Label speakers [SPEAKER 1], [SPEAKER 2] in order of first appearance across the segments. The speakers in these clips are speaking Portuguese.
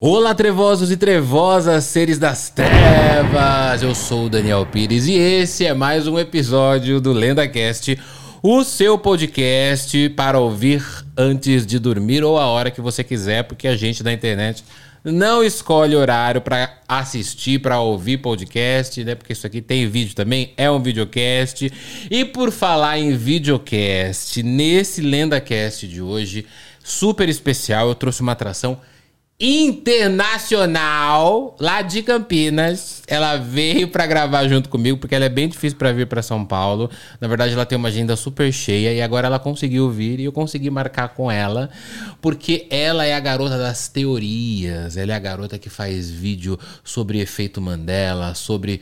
[SPEAKER 1] Olá, trevosos e trevosas, seres das trevas! Eu sou o Daniel Pires e esse é mais um episódio do LendaCast, o seu podcast para ouvir antes de dormir ou a hora que você quiser, porque a gente da internet não escolhe horário para assistir, para ouvir podcast, né? Porque isso aqui tem vídeo também, é um videocast. E por falar em videocast, nesse LendaCast de hoje, super especial, eu trouxe uma atração internacional lá de Campinas. Ela veio para gravar junto comigo porque ela é bem difícil para vir para São Paulo. Na verdade, ela tem uma agenda super cheia e agora ela conseguiu vir e eu consegui marcar com ela porque ela é a garota das teorias. Ela é a garota que faz vídeo sobre efeito Mandela, sobre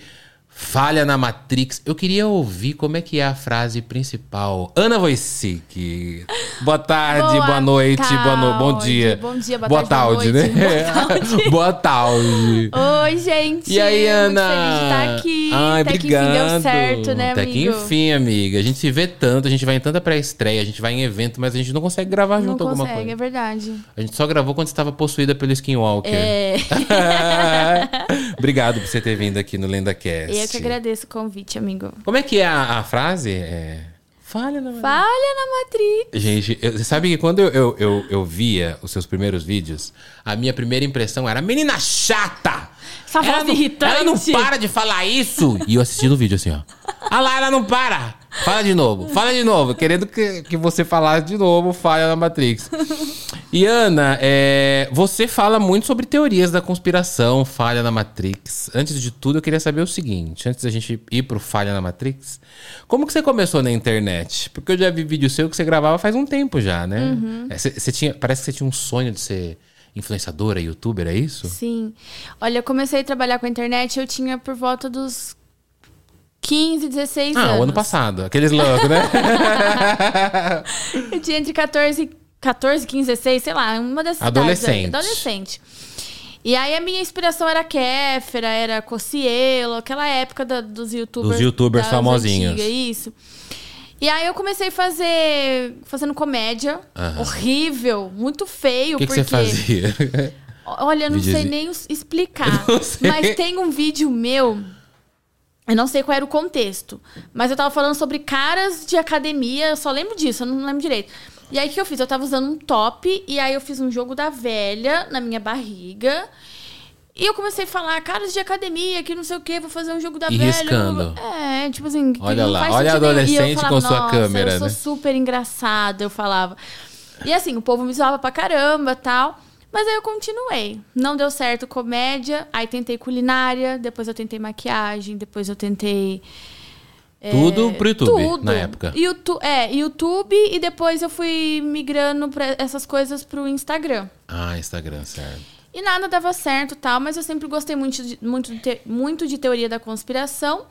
[SPEAKER 1] Falha na Matrix. Eu queria ouvir como é que é a frase principal. Ana Voicic. Boa tarde, boa, boa noite, boa no... bom dia.
[SPEAKER 2] Bom dia, boa,
[SPEAKER 1] boa
[SPEAKER 2] tarde,
[SPEAKER 1] tarde,
[SPEAKER 2] boa
[SPEAKER 1] né?
[SPEAKER 2] Boa tarde.
[SPEAKER 1] boa tarde.
[SPEAKER 2] Oi, gente.
[SPEAKER 1] E aí, Ana?
[SPEAKER 2] Muito feliz de estar aqui.
[SPEAKER 1] Ai,
[SPEAKER 2] Até
[SPEAKER 1] obrigado.
[SPEAKER 2] que enfim deu certo, né,
[SPEAKER 1] Até
[SPEAKER 2] amigo?
[SPEAKER 1] que enfim, amiga. A gente se vê tanto, a gente vai em tanta pré-estreia, a gente vai em evento, mas a gente não consegue gravar
[SPEAKER 2] Não
[SPEAKER 1] junto alguma
[SPEAKER 2] consegue,
[SPEAKER 1] coisa.
[SPEAKER 2] é verdade.
[SPEAKER 1] A gente só gravou quando estava possuída pelo Skinwalker.
[SPEAKER 2] É,
[SPEAKER 1] Obrigado por você ter vindo aqui no LendaCast.
[SPEAKER 2] eu que agradeço o convite, amigo.
[SPEAKER 1] Como é que é a, a frase? É... Falha na
[SPEAKER 2] Falha na Matrix.
[SPEAKER 1] Gente, eu- você sabe que quando eu, eu, eu, eu via os seus primeiros vídeos, a minha primeira impressão era menina chata!
[SPEAKER 2] Essa voz
[SPEAKER 1] não,
[SPEAKER 2] irritante."
[SPEAKER 1] ela não para de falar isso! E eu assistindo o vídeo assim, ó. Ah lá, ela não para! Fala de novo, fala de novo, querendo que, que você falasse de novo, falha na Matrix. E Ana, é, você fala muito sobre teorias da conspiração, falha na Matrix. Antes de tudo, eu queria saber o seguinte, antes da gente ir pro falha na Matrix, como que você começou na internet? Porque eu já vi vídeo seu que você gravava faz um tempo já, né?
[SPEAKER 2] Uhum.
[SPEAKER 1] É, Você, você tinha, parece que você tinha um sonho de ser influenciadora, youtuber, é isso?
[SPEAKER 2] Sim. Olha, eu comecei a trabalhar com a internet, eu tinha por volta dos 15, 16
[SPEAKER 1] Ah,
[SPEAKER 2] anos.
[SPEAKER 1] o ano passado, aqueles loucos, né?
[SPEAKER 2] Eu tinha entre 14, 14, 15, 16, sei lá, uma dessas
[SPEAKER 1] Adolescente.
[SPEAKER 2] Adolescente. E aí a minha inspiração era Kéfera, era Cocielo, aquela época da- dos youtubers.
[SPEAKER 1] Dos youtubers famosinhos.
[SPEAKER 2] antigas, isso. E aí eu comecei a fazer. fazendo comédia.
[SPEAKER 1] Aham.
[SPEAKER 2] Horrível, muito feio,
[SPEAKER 1] O que, que
[SPEAKER 2] porque.
[SPEAKER 1] você fazia?
[SPEAKER 2] Olha, eu não sei
[SPEAKER 1] Videozinho.
[SPEAKER 2] nem os- explicar.
[SPEAKER 1] Não sei.
[SPEAKER 2] Mas tem um vídeo meu. Eu não sei qual era o contexto. Mas eu tava falando sobre caras de academia. Eu só lembro disso, eu não lembro direito. E aí o que eu fiz? Eu tava usando um top. E aí eu fiz um jogo da velha na minha barriga. E eu comecei a falar, caras de academia, que não sei o que, vou fazer um jogo da
[SPEAKER 1] E
[SPEAKER 2] velha.
[SPEAKER 1] riscando.
[SPEAKER 2] É, tipo assim. que
[SPEAKER 1] Olha
[SPEAKER 2] não
[SPEAKER 1] lá, olha a adolescente
[SPEAKER 2] falava,
[SPEAKER 1] com sua
[SPEAKER 2] "Nossa,
[SPEAKER 1] câmera,
[SPEAKER 2] Eu sou
[SPEAKER 1] né?"
[SPEAKER 2] super engraçada, eu falava. E assim, o povo me zoava pra caramba tal. Mas aí eu continuei. Não deu certo comédia, aí tentei culinária, depois eu tentei maquiagem, depois eu tentei.
[SPEAKER 1] Tudo pro YouTube,
[SPEAKER 2] Tudo.
[SPEAKER 1] na época.
[SPEAKER 2] YouTube, é, YouTube e depois eu fui migrando pra essas coisas pro Instagram.
[SPEAKER 1] Ah, Instagram, certo.
[SPEAKER 2] E nada dava certo tal, mas eu sempre gostei muito de, muito, de te- muito de teoria da conspiração.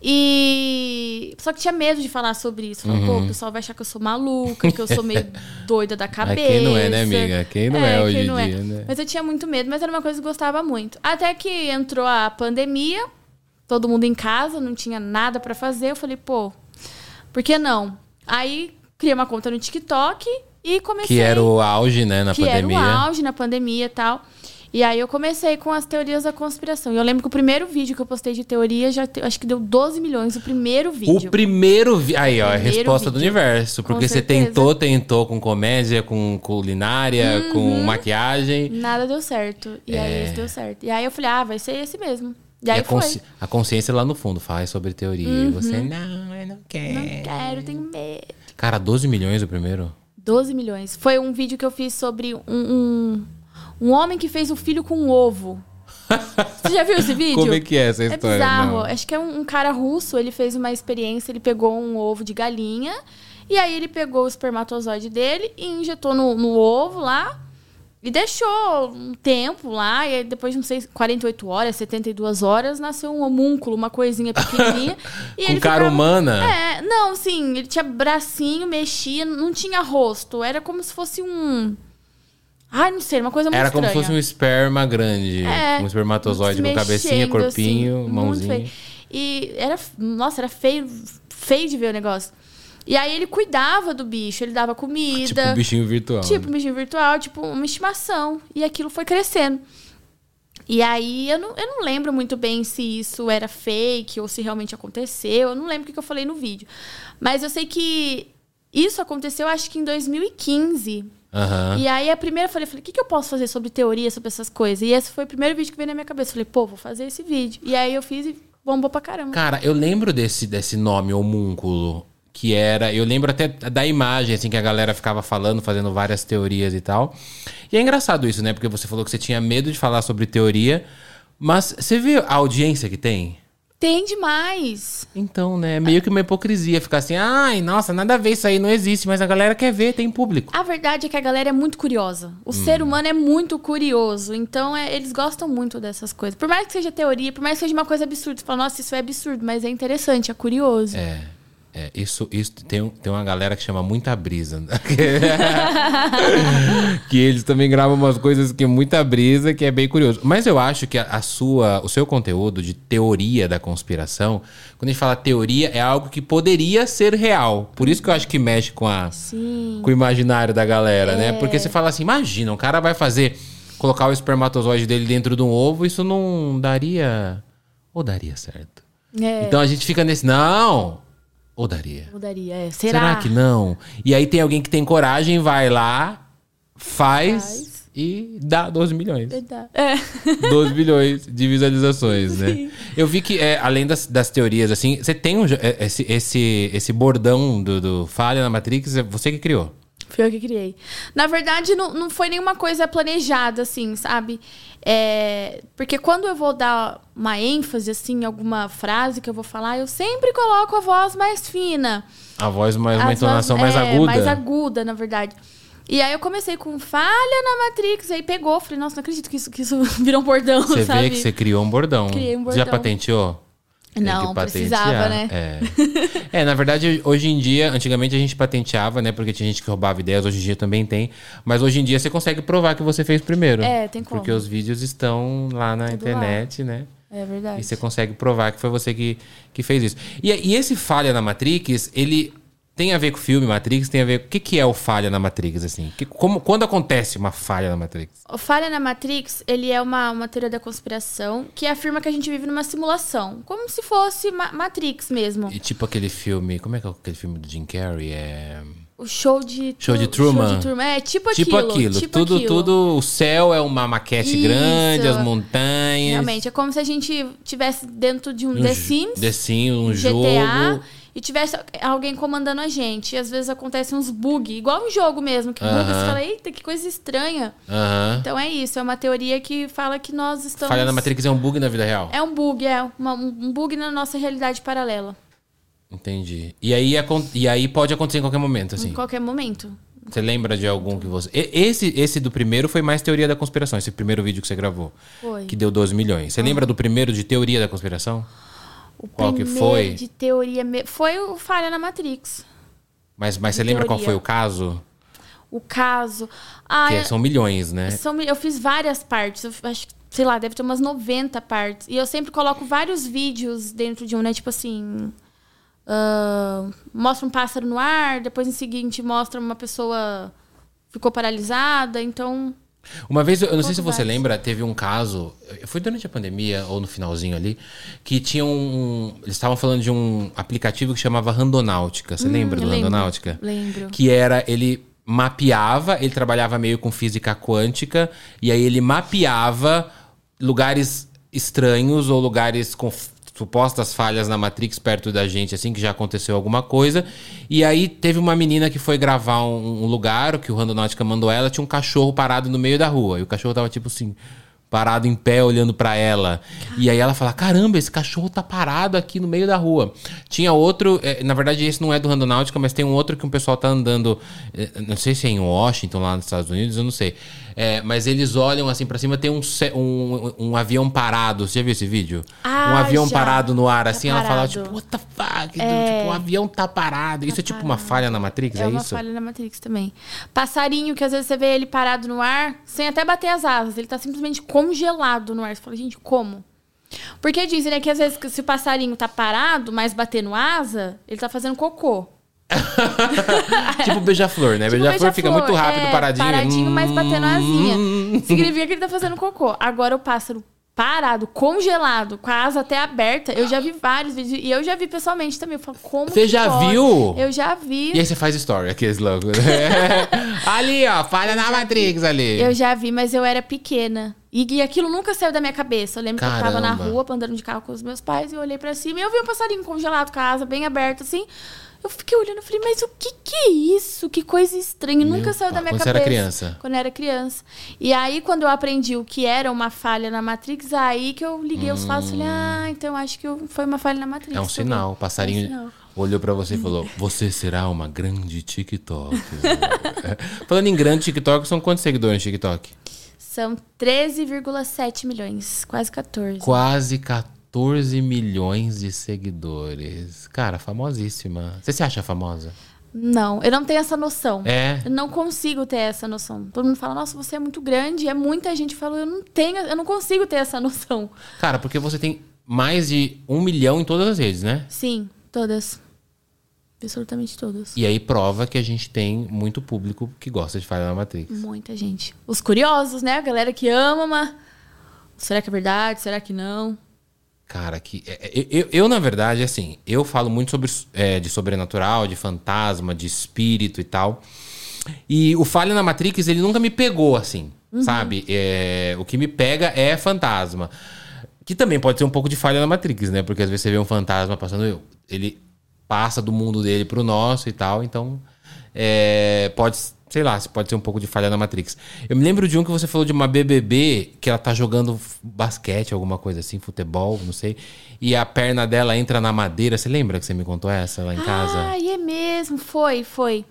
[SPEAKER 2] E. Só que tinha medo de falar sobre isso. Falava, pô, o pessoal vai achar que eu sou maluca, que eu sou meio doida da cabeça.
[SPEAKER 1] quem não é, né, amiga? Quem não é hoje
[SPEAKER 2] quem
[SPEAKER 1] em
[SPEAKER 2] não é.
[SPEAKER 1] dia, né?
[SPEAKER 2] Mas eu tinha muito medo, mas era uma coisa que eu gostava muito. Até que entrou a pandemia, todo mundo em casa, não tinha nada pra fazer. Eu falei, pô, por que não? Aí criei uma conta no TikTok e comecei
[SPEAKER 1] Que era o auge, né, na
[SPEAKER 2] que
[SPEAKER 1] pandemia.
[SPEAKER 2] era o auge na pandemia e tal. E aí eu comecei com as teorias da conspiração. E eu lembro que o primeiro vídeo que eu postei de teoria já te- acho que deu 12 milhões o primeiro vídeo.
[SPEAKER 1] O primeiro vídeo. Aí, ó, a
[SPEAKER 2] Primeiro
[SPEAKER 1] resposta do
[SPEAKER 2] vídeo.
[SPEAKER 1] universo.
[SPEAKER 2] Com
[SPEAKER 1] Porque você tentou, tentou com comédia, com culinária,
[SPEAKER 2] Uhum.
[SPEAKER 1] com maquiagem.
[SPEAKER 2] Nada deu certo. E aí esse deu certo. E aí eu falei, ah, vai ser esse mesmo. E
[SPEAKER 1] E
[SPEAKER 2] aí
[SPEAKER 1] a,
[SPEAKER 2] foi. Uhum.
[SPEAKER 1] consci- a consciência lá no fundo faz sobre teoria. E você, não, eu não quero.
[SPEAKER 2] Não quero, tenho medo.
[SPEAKER 1] Cara, 12 milhões o primeiro?
[SPEAKER 2] 12 milhões. Foi um vídeo que eu fiz sobre um, um, um homem que fez um filho com um ovo. Você já viu esse vídeo?
[SPEAKER 1] Como é que é essa
[SPEAKER 2] É
[SPEAKER 1] história?
[SPEAKER 2] bizarro.
[SPEAKER 1] Não.
[SPEAKER 2] Acho que é um, um cara russo, ele fez uma experiência, ele pegou um ovo de galinha, e aí ele pegou o espermatozoide dele e injetou no, no ovo lá, e deixou um tempo lá, e aí depois de, não sei, 48 horas, 72 horas, nasceu um homúnculo, uma coisinha pequenininha. e
[SPEAKER 1] Com
[SPEAKER 2] ele
[SPEAKER 1] cara
[SPEAKER 2] ficava-
[SPEAKER 1] humana?
[SPEAKER 2] É, não, sim, ele tinha bracinho, mexia, não tinha rosto, era como se fosse um... Ai, não sei, uma coisa muito
[SPEAKER 1] Era como se
[SPEAKER 2] estranha.
[SPEAKER 1] fosse um esperma grande.
[SPEAKER 2] É,
[SPEAKER 1] um espermatozoide com cabecinha, corpinho,
[SPEAKER 2] assim,
[SPEAKER 1] mãozinha.
[SPEAKER 2] E era, nossa, era feio, feio de ver o negócio. E aí ele cuidava do bicho, ele dava
[SPEAKER 1] Tipo
[SPEAKER 2] comida.
[SPEAKER 1] um bichinho virtual.
[SPEAKER 2] Tipo,
[SPEAKER 1] né?
[SPEAKER 2] um bichinho virtual, tipo uma estimação. E aquilo foi crescendo. E aí eu não, eu não lembro muito bem se isso era fake ou se realmente aconteceu. Eu não lembro o que eu falei no vídeo. Mas eu sei que isso aconteceu acho que em 2015.
[SPEAKER 1] Aham.
[SPEAKER 2] E aí a primeira eu falei, falei, o que, que eu posso fazer sobre teoria, sobre essas coisas? E esse foi o primeiro vídeo que veio na minha cabeça. Eu falei, pô, vou fazer esse vídeo. E aí eu fiz e bombou pra caramba.
[SPEAKER 1] Cara, eu lembro desse, desse nome, homúnculo, que era. Eu lembro até da imagem, assim, que a galera ficava falando, fazendo várias teorias e tal. E é engraçado isso, né? Porque você falou que você tinha medo de falar sobre teoria, mas você vê a audiência que tem?
[SPEAKER 2] Tem demais.
[SPEAKER 1] Então, né? É meio que uma hipocrisia ficar assim, ai, nossa, nada a ver, isso aí não existe, mas a galera quer ver, tem público.
[SPEAKER 2] A verdade é que a galera é muito curiosa. O ser humano é muito curioso. Então, é, eles gostam muito dessas coisas. Por mais que seja teoria, por mais que seja uma coisa absurda. Você fala, nossa, isso é absurdo, mas é interessante, é curioso.
[SPEAKER 1] É. É, isso, isso tem, tem uma galera que chama muita brisa. que eles também gravam umas coisas que é muita brisa, que é bem curioso. Mas eu acho que a, a sua, o seu conteúdo de teoria da conspiração, quando a gente fala teoria, é algo que poderia ser real. Por isso que eu acho que mexe com, a,
[SPEAKER 2] Sim.
[SPEAKER 1] com o imaginário da galera, né? Porque você fala assim, imagina, um cara vai fazer, colocar o espermatozoide dele dentro de um ovo, isso não daria. Ou daria certo?
[SPEAKER 2] É,
[SPEAKER 1] Então a gente fica nesse. Não! Ou daria?
[SPEAKER 2] mudaria. É.
[SPEAKER 1] Será?
[SPEAKER 2] Será?
[SPEAKER 1] que não? E aí tem alguém que tem coragem, vai lá, faz,
[SPEAKER 2] Faz.
[SPEAKER 1] e dá 12 milhões.
[SPEAKER 2] É.
[SPEAKER 1] 12 milhões de visualizações, né? Eu vi que, é, além das, das teorias, assim, você tem um, é, esse, esse, esse bordão do, do Falha na Matrix, é você que criou.
[SPEAKER 2] Foi eu que criei. Na verdade, não, não foi nenhuma coisa planejada, assim, sabe? É, porque quando eu vou dar uma ênfase, assim, em alguma frase que eu vou falar, eu sempre coloco a voz mais fina.
[SPEAKER 1] A voz mais, uma entonação
[SPEAKER 2] vozes-
[SPEAKER 1] mais
[SPEAKER 2] é,
[SPEAKER 1] aguda.
[SPEAKER 2] Mais aguda, na verdade. E aí eu comecei com falha na Matrix, aí pegou. Falei, nossa, não acredito que isso, que isso virou um bordão,
[SPEAKER 1] Você
[SPEAKER 2] sabe?
[SPEAKER 1] vê que você criou um bordão.
[SPEAKER 2] Criei um
[SPEAKER 1] Você já
[SPEAKER 2] bordão.
[SPEAKER 1] patenteou?
[SPEAKER 2] Não, precisava, né?
[SPEAKER 1] É. é, na verdade, hoje em dia, antigamente a gente patenteava, né? Porque tinha gente que roubava ideias, hoje em dia também tem. Mas hoje em dia você consegue provar que você fez primeiro.
[SPEAKER 2] É, tem como.
[SPEAKER 1] Porque os vídeos estão lá na internet, né?
[SPEAKER 2] É verdade.
[SPEAKER 1] E você consegue provar que foi você que, que fez isso. E, e esse falha na Matrix, ele tem a ver com o filme Matrix, tem a ver. O que, que é o falha na Matrix, assim? Que, como, quando acontece uma falha na Matrix?
[SPEAKER 2] O Falha na Matrix, ele é uma, uma teoria da conspiração que afirma que a gente vive numa simulação. Como se fosse Ma- Matrix mesmo.
[SPEAKER 1] E tipo aquele filme. Como é que é aquele filme do Jim Carrey? É.
[SPEAKER 2] O show de...
[SPEAKER 1] Show de
[SPEAKER 2] Tru-
[SPEAKER 1] Truman.
[SPEAKER 2] Show de Truman. É, tipo aquilo.
[SPEAKER 1] Tipo aquilo,
[SPEAKER 2] tipo
[SPEAKER 1] tudo,
[SPEAKER 2] aquilo.
[SPEAKER 1] tudo, o céu é uma maquete
[SPEAKER 2] Isso.
[SPEAKER 1] grande, as montanhas.
[SPEAKER 2] Realmente, é como se a gente tivesse dentro de um,
[SPEAKER 1] um
[SPEAKER 2] The Sims,
[SPEAKER 1] The Sims, um
[SPEAKER 2] GTA,
[SPEAKER 1] jogo.
[SPEAKER 2] E tivesse alguém comandando a gente. E às vezes acontecem uns bug, igual um jogo mesmo, que buga,
[SPEAKER 1] Aham.
[SPEAKER 2] você fala, eita, que coisa estranha.
[SPEAKER 1] Aham.
[SPEAKER 2] Então é isso, é uma teoria que fala que nós estamos...
[SPEAKER 1] Falha na Matrix é um bug na vida real.
[SPEAKER 2] É um bug, é uma- um bug na nossa realidade paralela.
[SPEAKER 1] Entendi. E aí, e aí pode acontecer em qualquer momento, assim.
[SPEAKER 2] Em qualquer momento.
[SPEAKER 1] Você lembra de algum que você. Esse, esse do primeiro foi mais teoria da conspiração, esse primeiro vídeo que você gravou.
[SPEAKER 2] Foi.
[SPEAKER 1] Que deu 12 milhões. Você lembra do primeiro de teoria da conspiração?
[SPEAKER 2] O
[SPEAKER 1] Qual que foi?
[SPEAKER 2] de teoria me- foi o Falha na Matrix.
[SPEAKER 1] Mas, mas você lembra qual
[SPEAKER 2] teoria.
[SPEAKER 1] foi o caso?
[SPEAKER 2] O caso. Ah,
[SPEAKER 1] Que são milhões, né?
[SPEAKER 2] são- eu fiz várias partes. Eu acho que, sei lá, deve ter umas 90 partes. E eu sempre coloco vários vídeos dentro de um, né? Tipo assim. ah, mostra um pássaro no ar, depois em seguinte mostra uma pessoa ficou paralisada. Então.
[SPEAKER 1] Uma vez, eu não sei se você lembra, teve um caso, foi durante a pandemia ou no finalzinho ali, que tinha um. Eles estavam falando de um aplicativo que chamava Randonáutica. Você lembra do
[SPEAKER 2] Hum, lembro,
[SPEAKER 1] Randonáutica?
[SPEAKER 2] lembro.
[SPEAKER 1] Que era, ele mapeava, ele trabalhava meio com física quântica, e aí ele mapeava lugares estranhos ou lugares com supostas falhas na Matrix perto da gente, assim, que já aconteceu alguma coisa. E aí teve uma menina que foi gravar um, um lugar, que o Randonáutica mandou ela, tinha um cachorro parado no meio da rua. E o cachorro tava tipo assim, parado em pé, olhando pra ela. E aí ela fala: caramba, esse cachorro tá parado aqui no meio da rua. Tinha outro, eh, na verdade, esse não é do Randonáutica, mas tem um outro que um pessoal tá andando, eh, não sei se é em Washington, lá nos Estados Unidos, eu não sei. É, mas eles olham assim pra cima, tem um, um, um avião parado. Você já viu esse vídeo?
[SPEAKER 2] Ah,
[SPEAKER 1] um avião
[SPEAKER 2] já.
[SPEAKER 1] parado no ar,
[SPEAKER 2] Tá
[SPEAKER 1] assim, ela fala, tipo, what the fuck? Tipo, o avião tá parado. Isso é tipo uma falha na Matrix,
[SPEAKER 2] É,
[SPEAKER 1] é,
[SPEAKER 2] uma
[SPEAKER 1] isso?
[SPEAKER 2] falha na Matrix também. Passarinho, que às vezes você vê ele parado no ar, sem até bater as asas. Ele tá simplesmente congelado no ar. Você fala, gente, como? Porque dizem, né, que às vezes se o passarinho tá parado, mas batendo asa, ele tá fazendo cocô.
[SPEAKER 1] tipo beija-flor, né?
[SPEAKER 2] Tipo
[SPEAKER 1] beija-flor fica muito rápido,
[SPEAKER 2] é,
[SPEAKER 1] paradinho.
[SPEAKER 2] Paradinho, mas batendo asinha.
[SPEAKER 1] Hum.
[SPEAKER 2] Significa que ele tá fazendo cocô. Agora o pássaro parado, congelado, com a asa até aberta, eu já vi vários vídeos. E eu já vi pessoalmente também. Eu falo, como
[SPEAKER 1] Você já
[SPEAKER 2] pode?
[SPEAKER 1] viu?
[SPEAKER 2] Eu já vi.
[SPEAKER 1] E aí você faz story, aqueles loucos. ali, ó, falha na Matrix ali.
[SPEAKER 2] Eu já vi, mas eu era pequena. E, aquilo nunca saiu da minha cabeça. Eu lembro que eu tava na
[SPEAKER 1] Caramba.
[SPEAKER 2] rua, andando de carro com os meus pais, e eu olhei pra cima e eu vi um passarinho congelado com a asa bem aberta, assim. Eu fiquei olhando e falei, mas o que que é isso? Que coisa estranha.
[SPEAKER 1] Meu
[SPEAKER 2] nunca saiu da minha
[SPEAKER 1] quando
[SPEAKER 2] cabeça.
[SPEAKER 1] era criança?
[SPEAKER 2] Quando eu era criança. E aí, quando eu aprendi o que era uma falha na Matrix, aí que eu liguei os fatos e falei, ah, então acho que eu- foi uma falha na Matrix.
[SPEAKER 1] É um sinal. O passarinho
[SPEAKER 2] É um sinal.
[SPEAKER 1] olhou pra você e falou: Você será uma grande TikTok. Falando em grande TikTok, são quantos seguidores no TikTok?
[SPEAKER 2] São 13,7 milhões, quase 14.
[SPEAKER 1] Quase 14 milhões de seguidores. Cara, famosíssima. Você se acha famosa?
[SPEAKER 2] Não, eu não tenho essa noção.
[SPEAKER 1] É.
[SPEAKER 2] Eu não consigo ter essa noção. Todo mundo fala, nossa, você é muito grande. É muita gente que fala, eu não tenho, eu não consigo ter essa noção.
[SPEAKER 1] Cara, porque você tem mais de um milhão em todas as redes, né?
[SPEAKER 2] Sim, todas. Absolutamente todas.
[SPEAKER 1] E aí prova que a gente tem muito público que gosta de Falha na Matrix.
[SPEAKER 2] Muita gente. Os curiosos, né? A galera que ama, mas... Será que é verdade? Será que não?
[SPEAKER 1] Cara, que. é, é, Eu, eu, na verdade, assim, eu falo muito sobre é, de sobrenatural, de fantasma, de espírito e tal. E o Falha na Matrix, ele nunca me pegou, assim, sabe? É, o que me pega é fantasma. Que também pode ser um pouco de falha na Matrix, né? Porque às vezes você vê um fantasma passando, eu- ele passa do mundo dele pro nosso e tal, então é, pode, sei lá, pode ser um pouco de falha na Matrix. Eu me lembro de um que você falou de uma BBB que ela tá jogando basquete, alguma coisa assim, futebol, não sei, e a perna dela entra na madeira. Você lembra que você me contou essa lá em casa?
[SPEAKER 2] Ah, é mesmo. Foi, foi.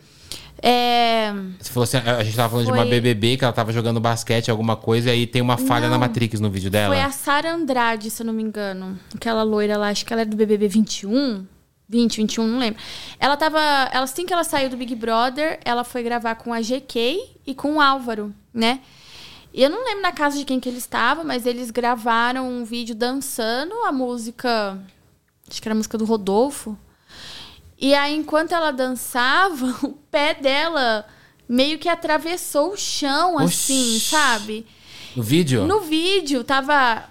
[SPEAKER 2] É...
[SPEAKER 1] Você falou assim, a gente tava falando de
[SPEAKER 2] Foi-
[SPEAKER 1] uma BBB que ela tava jogando basquete, alguma coisa, e aí tem uma falha na
[SPEAKER 2] Não.
[SPEAKER 1] Matrix no vídeo dela.
[SPEAKER 2] Foi a Sara Andrade, se eu não me engano. Aquela loira lá, acho que ela é do BBB 21. 20, 21, não lembro. Ela tava. Ela, assim que ela saiu do Big Brother, ela foi gravar com a GK e com o Álvaro, né? E eu não lembro na casa de quem que eles estavam, mas eles gravaram um vídeo dançando a música. Acho que era a música do Rodolfo. E aí, enquanto ela dançava, o pé dela meio que atravessou o chão, assim,
[SPEAKER 1] Oxi.
[SPEAKER 2] sabe?
[SPEAKER 1] No vídeo?
[SPEAKER 2] No vídeo, tava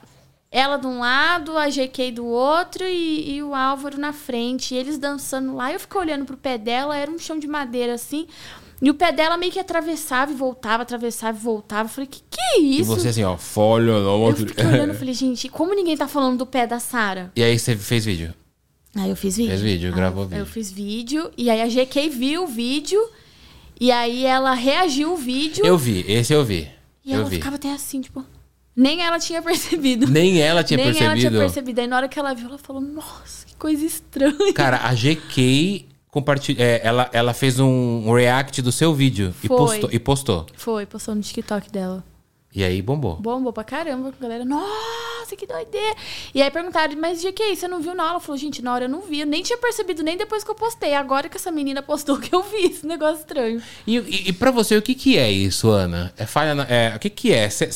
[SPEAKER 2] ela de um lado, a GK do outro e, e o Álvaro na frente. E eles dançando lá. Eu fiquei olhando pro pé dela, era um chão de madeira assim. E o pé dela meio que atravessava e voltava, atravessava e voltava. Eu falei, que que é
[SPEAKER 1] E
[SPEAKER 2] isso?
[SPEAKER 1] você assim, ó, folha
[SPEAKER 2] Eu fiquei olhando e falei, gente, como ninguém tá falando do pé da Sara?
[SPEAKER 1] E aí você fez vídeo?
[SPEAKER 2] Aí eu fiz vídeo.
[SPEAKER 1] Fez vídeo,
[SPEAKER 2] Aí
[SPEAKER 1] gravou
[SPEAKER 2] eu,
[SPEAKER 1] vídeo.
[SPEAKER 2] Eu fiz vídeo. E aí a GK viu o vídeo. E aí ela reagiu o vídeo.
[SPEAKER 1] Eu vi, esse eu vi.
[SPEAKER 2] e
[SPEAKER 1] eu
[SPEAKER 2] ela
[SPEAKER 1] vi.
[SPEAKER 2] ficava até assim, tipo. Nem ela tinha percebido.
[SPEAKER 1] Nem ela tinha
[SPEAKER 2] Nem
[SPEAKER 1] percebido.
[SPEAKER 2] ela tinha percebido. Aí na hora que ela viu, ela falou, nossa, que coisa estranha.
[SPEAKER 1] Cara, a GK compartilha, é, ela, ela fez um react do seu vídeo e
[SPEAKER 2] Foi.
[SPEAKER 1] postou, e postou.
[SPEAKER 2] Foi, postou no TikTok dela.
[SPEAKER 1] E aí bombou.
[SPEAKER 2] Bombou pra caramba. A galera, nossa, que doideira. E aí perguntaram, mas de que? Você não viu na? Ela falou, gente, na hora eu não vi. Eu nem tinha percebido nem depois que eu postei. Agora que essa menina postou que eu vi esse negócio estranho.
[SPEAKER 1] E, e, e pra você, o que que é isso, Ana? É falha na, é, o que que é? Cê-